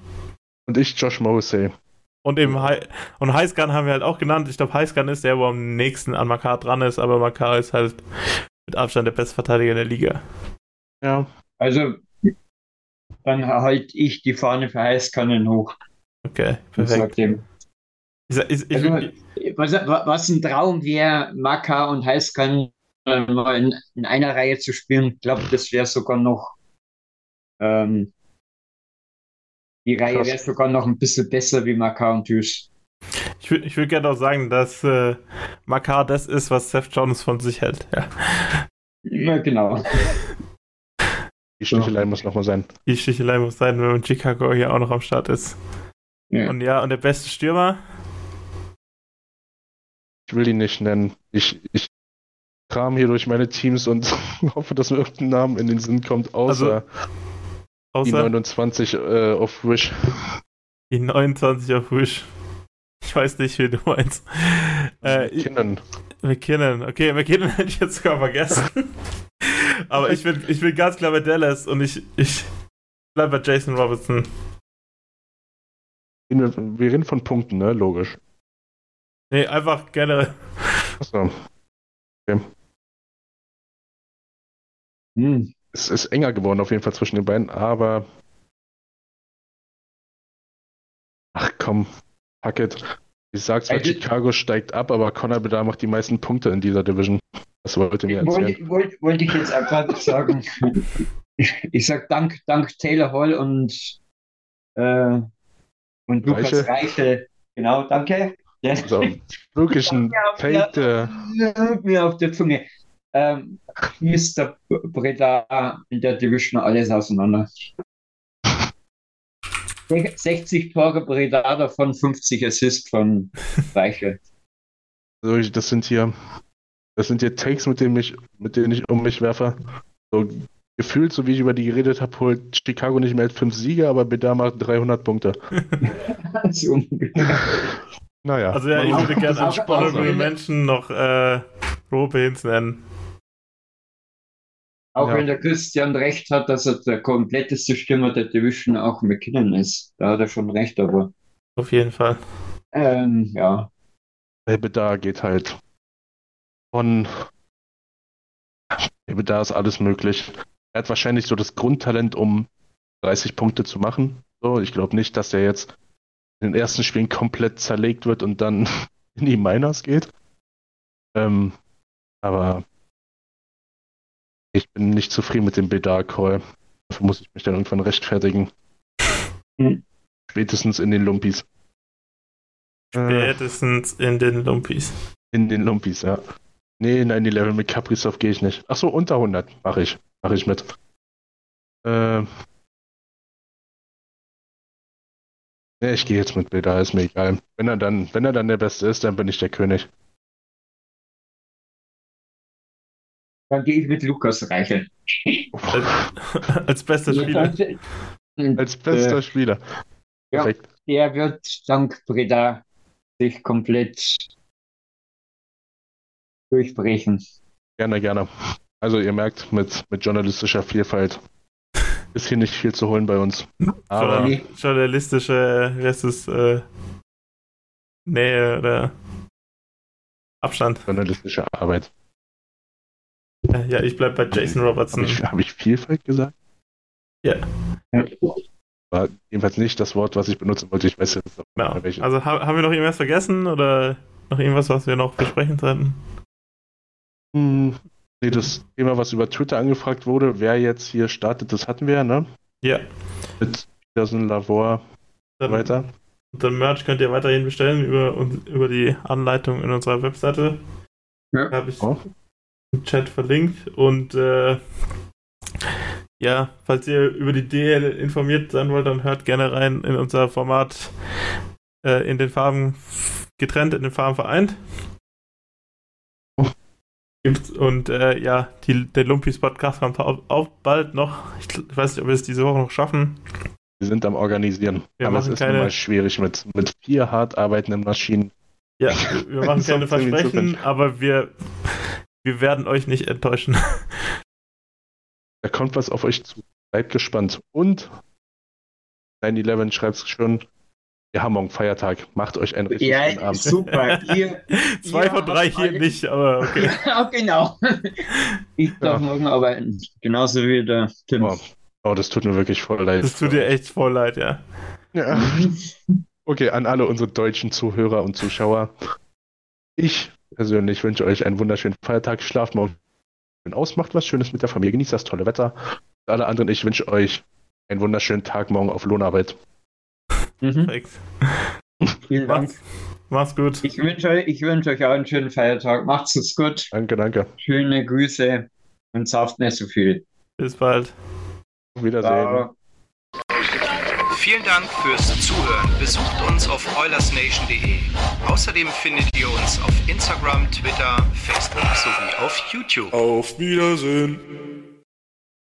S4: Und ich Josh Morrissey.
S3: Und eben Hi und Highscan haben wir halt auch genannt. Ich glaube, Highscan ist der, wo am nächsten an Makar dran ist, aber Makar ist halt mit Abstand der beste Verteidiger der Liga.
S5: Ja. Also, dann halte ich die Fahne für Highscan hoch.
S3: Okay, perfekt.
S5: Ich, ich, also, was, was, ein Traum wäre, Maka und Highscan mal in, in, einer Reihe zu spielen. Ich glaube, das wäre sogar noch ähm, die Reihe wäre sogar noch ein bisschen besser wie Makar und Hughes.
S3: Ich würde ich würd gerne auch sagen, dass äh, Makar das ist, was Seth Jones von sich hält. Ja,
S5: ja genau.
S4: Die Stichelei muss nochmal sein.
S3: Die Stichelei muss sein, wenn Chicago hier auch noch am Start ist. Ja. Und ja, und der beste Stürmer?
S4: Will ihn nicht nennen. Ich, ich kram hier durch meine Teams und hoffe, dass mir irgendein Name in den Sinn kommt, außer, also, außer die 29 äh, auf Wish.
S3: Die 29 auf Wish. Ich weiß nicht, wie du meinst.
S4: Äh, McKinnon.
S3: McKinnon. Okay, McKinnon hätte ich jetzt sogar vergessen. Aber ich bin, ich bin ganz klar bei Dallas und ich, ich bleibe bei Jason Robertson.
S4: Wir reden von Punkten, ne? Logisch.
S3: Nee, einfach generell. Achso. Okay.
S4: Hm. Es ist enger geworden auf jeden Fall zwischen den beiden, aber. Ach komm, fuck it. Ich sag zwar, Chicago steigt ab, aber Connor Bedar macht die meisten Punkte in dieser Division. Das wollte mir erzählen.
S5: Wollte, wollte, wollte ich jetzt einfach sagen. ich, ich sag Dank, Dank Taylor Hall und, äh, und Lukas Reiche. Reiche. Genau, danke.
S4: Ja. Also, wirklich ein Fake.
S5: Mir auf der Zunge. Ähm, Mr. Breda in der Division alles auseinander. 60 Tore Breda, davon 50 Assists von Reichel.
S4: Also das sind hier, das sind hier Takes, mit denen ich, mit denen ich um mich werfe. So gefühlt, so wie ich über die geredet habe, holt Chicago nicht mehr als 5 Siege, aber Breda macht 300 Punkte.
S3: so naja. Also ja, ich würde gerne als Honorable Menschen noch äh, Rope Hins nennen.
S5: Auch ja. wenn der Christian recht hat, dass er der kompletteste Stürmer der Division auch McKinnon ist. Da hat er schon recht, aber.
S3: Auf jeden Fall.
S5: Ähm, ja.
S4: Der da geht halt. von da ist alles möglich. Er hat wahrscheinlich so das Grundtalent, um 30 Punkte zu machen. So, ich glaube nicht, dass er jetzt in den ersten Spielen komplett zerlegt wird und dann in die Miners geht. Ähm, aber ich bin nicht zufrieden mit dem Bedar-Call. Dafür muss ich mich dann irgendwann rechtfertigen. Hm. Spätestens in den Lumpis.
S3: Spätestens in den Lumpis.
S4: In den Lumpis, ja. Nee, nein, die Level mit Caprisov gehe ich nicht. Achso, unter 100 mache ich. Mache ich mit. Äh, nee, ich gehe jetzt mit Bilder, ist mir egal. Wenn er dann, wenn er dann der Beste ist, dann bin ich der König.
S5: Dann gehe ich mit Lukas Reichel.
S3: Als, als bester Spieler.
S4: Als bester äh, Spieler.
S5: Ja, der wird dank Breda sich komplett durchbrechen.
S4: Gerne, gerne. Also ihr merkt, mit, mit journalistischer Vielfalt ist hier nicht viel zu holen bei uns.
S3: Aber journalistische versus äh, Nähe oder Abstand.
S4: Journalistische Arbeit.
S3: Ja, ich bleib bei Jason Robertson.
S4: Habe ich, hab ich Vielfalt gesagt?
S3: Ja.
S4: War jedenfalls nicht das Wort, was ich benutzen wollte. Ich weiß jetzt
S3: nicht, ja. welches. Also haben wir noch irgendwas vergessen oder noch irgendwas, was wir noch besprechen sollten?
S4: Hm, nee, das Thema, was über Twitter angefragt wurde, wer jetzt hier startet, das hatten wir ja, ne?
S3: Ja.
S4: Mit Peterson, Lavor und weiter.
S3: Und dann Merch könnt ihr weiterhin bestellen über, über die Anleitung in unserer Webseite. Ja. Habe ich oh. im Chat verlinkt. Und äh, ja, falls ihr über die DL informiert sein wollt, dann hört gerne rein in unser Format äh, in den Farben getrennt, in den Farben vereint. Und äh, ja, die, der Lumpis Podcast kommt auch, auch, bald noch. Ich, ich, weiß nicht, ob wir es diese Woche noch schaffen.
S4: Wir sind am Organisieren.
S3: Wir Aber es ist keine... immer
S4: schwierig mit, mit vier hart arbeitenden Maschinen.
S3: Ja, wir machen keine Versprechen, aber wir, wir werden euch nicht enttäuschen.
S4: Da kommt was auf euch zu. Seid gespannt. Und 9-11 schreibt es schon, wir haben morgen Feiertag. Macht euch einen richtig
S5: ja, Abend. Super.
S3: Ihr, Zwei ihr von drei hier alle... nicht, aber okay.
S5: ja, genau. Ich darf ja. morgen arbeiten. Genauso wie der Tim.
S4: Oh. oh. das tut mir wirklich voll leid.
S3: Das tut dir echt voll leid, ja.
S4: Ja. Okay, an alle unsere deutschen Zuhörer und Zuschauer. Ich persönlich wünsche euch einen wunderschönen Feiertag. Schlaft morgen aus, macht was Schönes mit der Familie, genießt das tolle Wetter. Und alle anderen, ich wünsche euch einen wunderschönen Tag morgen auf Lohnarbeit.
S3: Mhm. Perfekt.
S5: Vielen Dank. Mach's,
S3: mach's gut.
S5: Ich wünsche euch, ich wünsch euch auch einen schönen Feiertag. Macht's es gut.
S4: Danke, danke.
S5: Schöne Grüße und sauft nicht so viel.
S3: Bis bald.
S4: Auf Wiedersehen. Ciao.
S2: Vielen Dank fürs Zuhören. Besucht uns auf oilersnation.de. Außerdem findet ihr uns auf Instagram, Twitter, Facebook sowie auf YouTube.
S3: Auf Wiedersehen.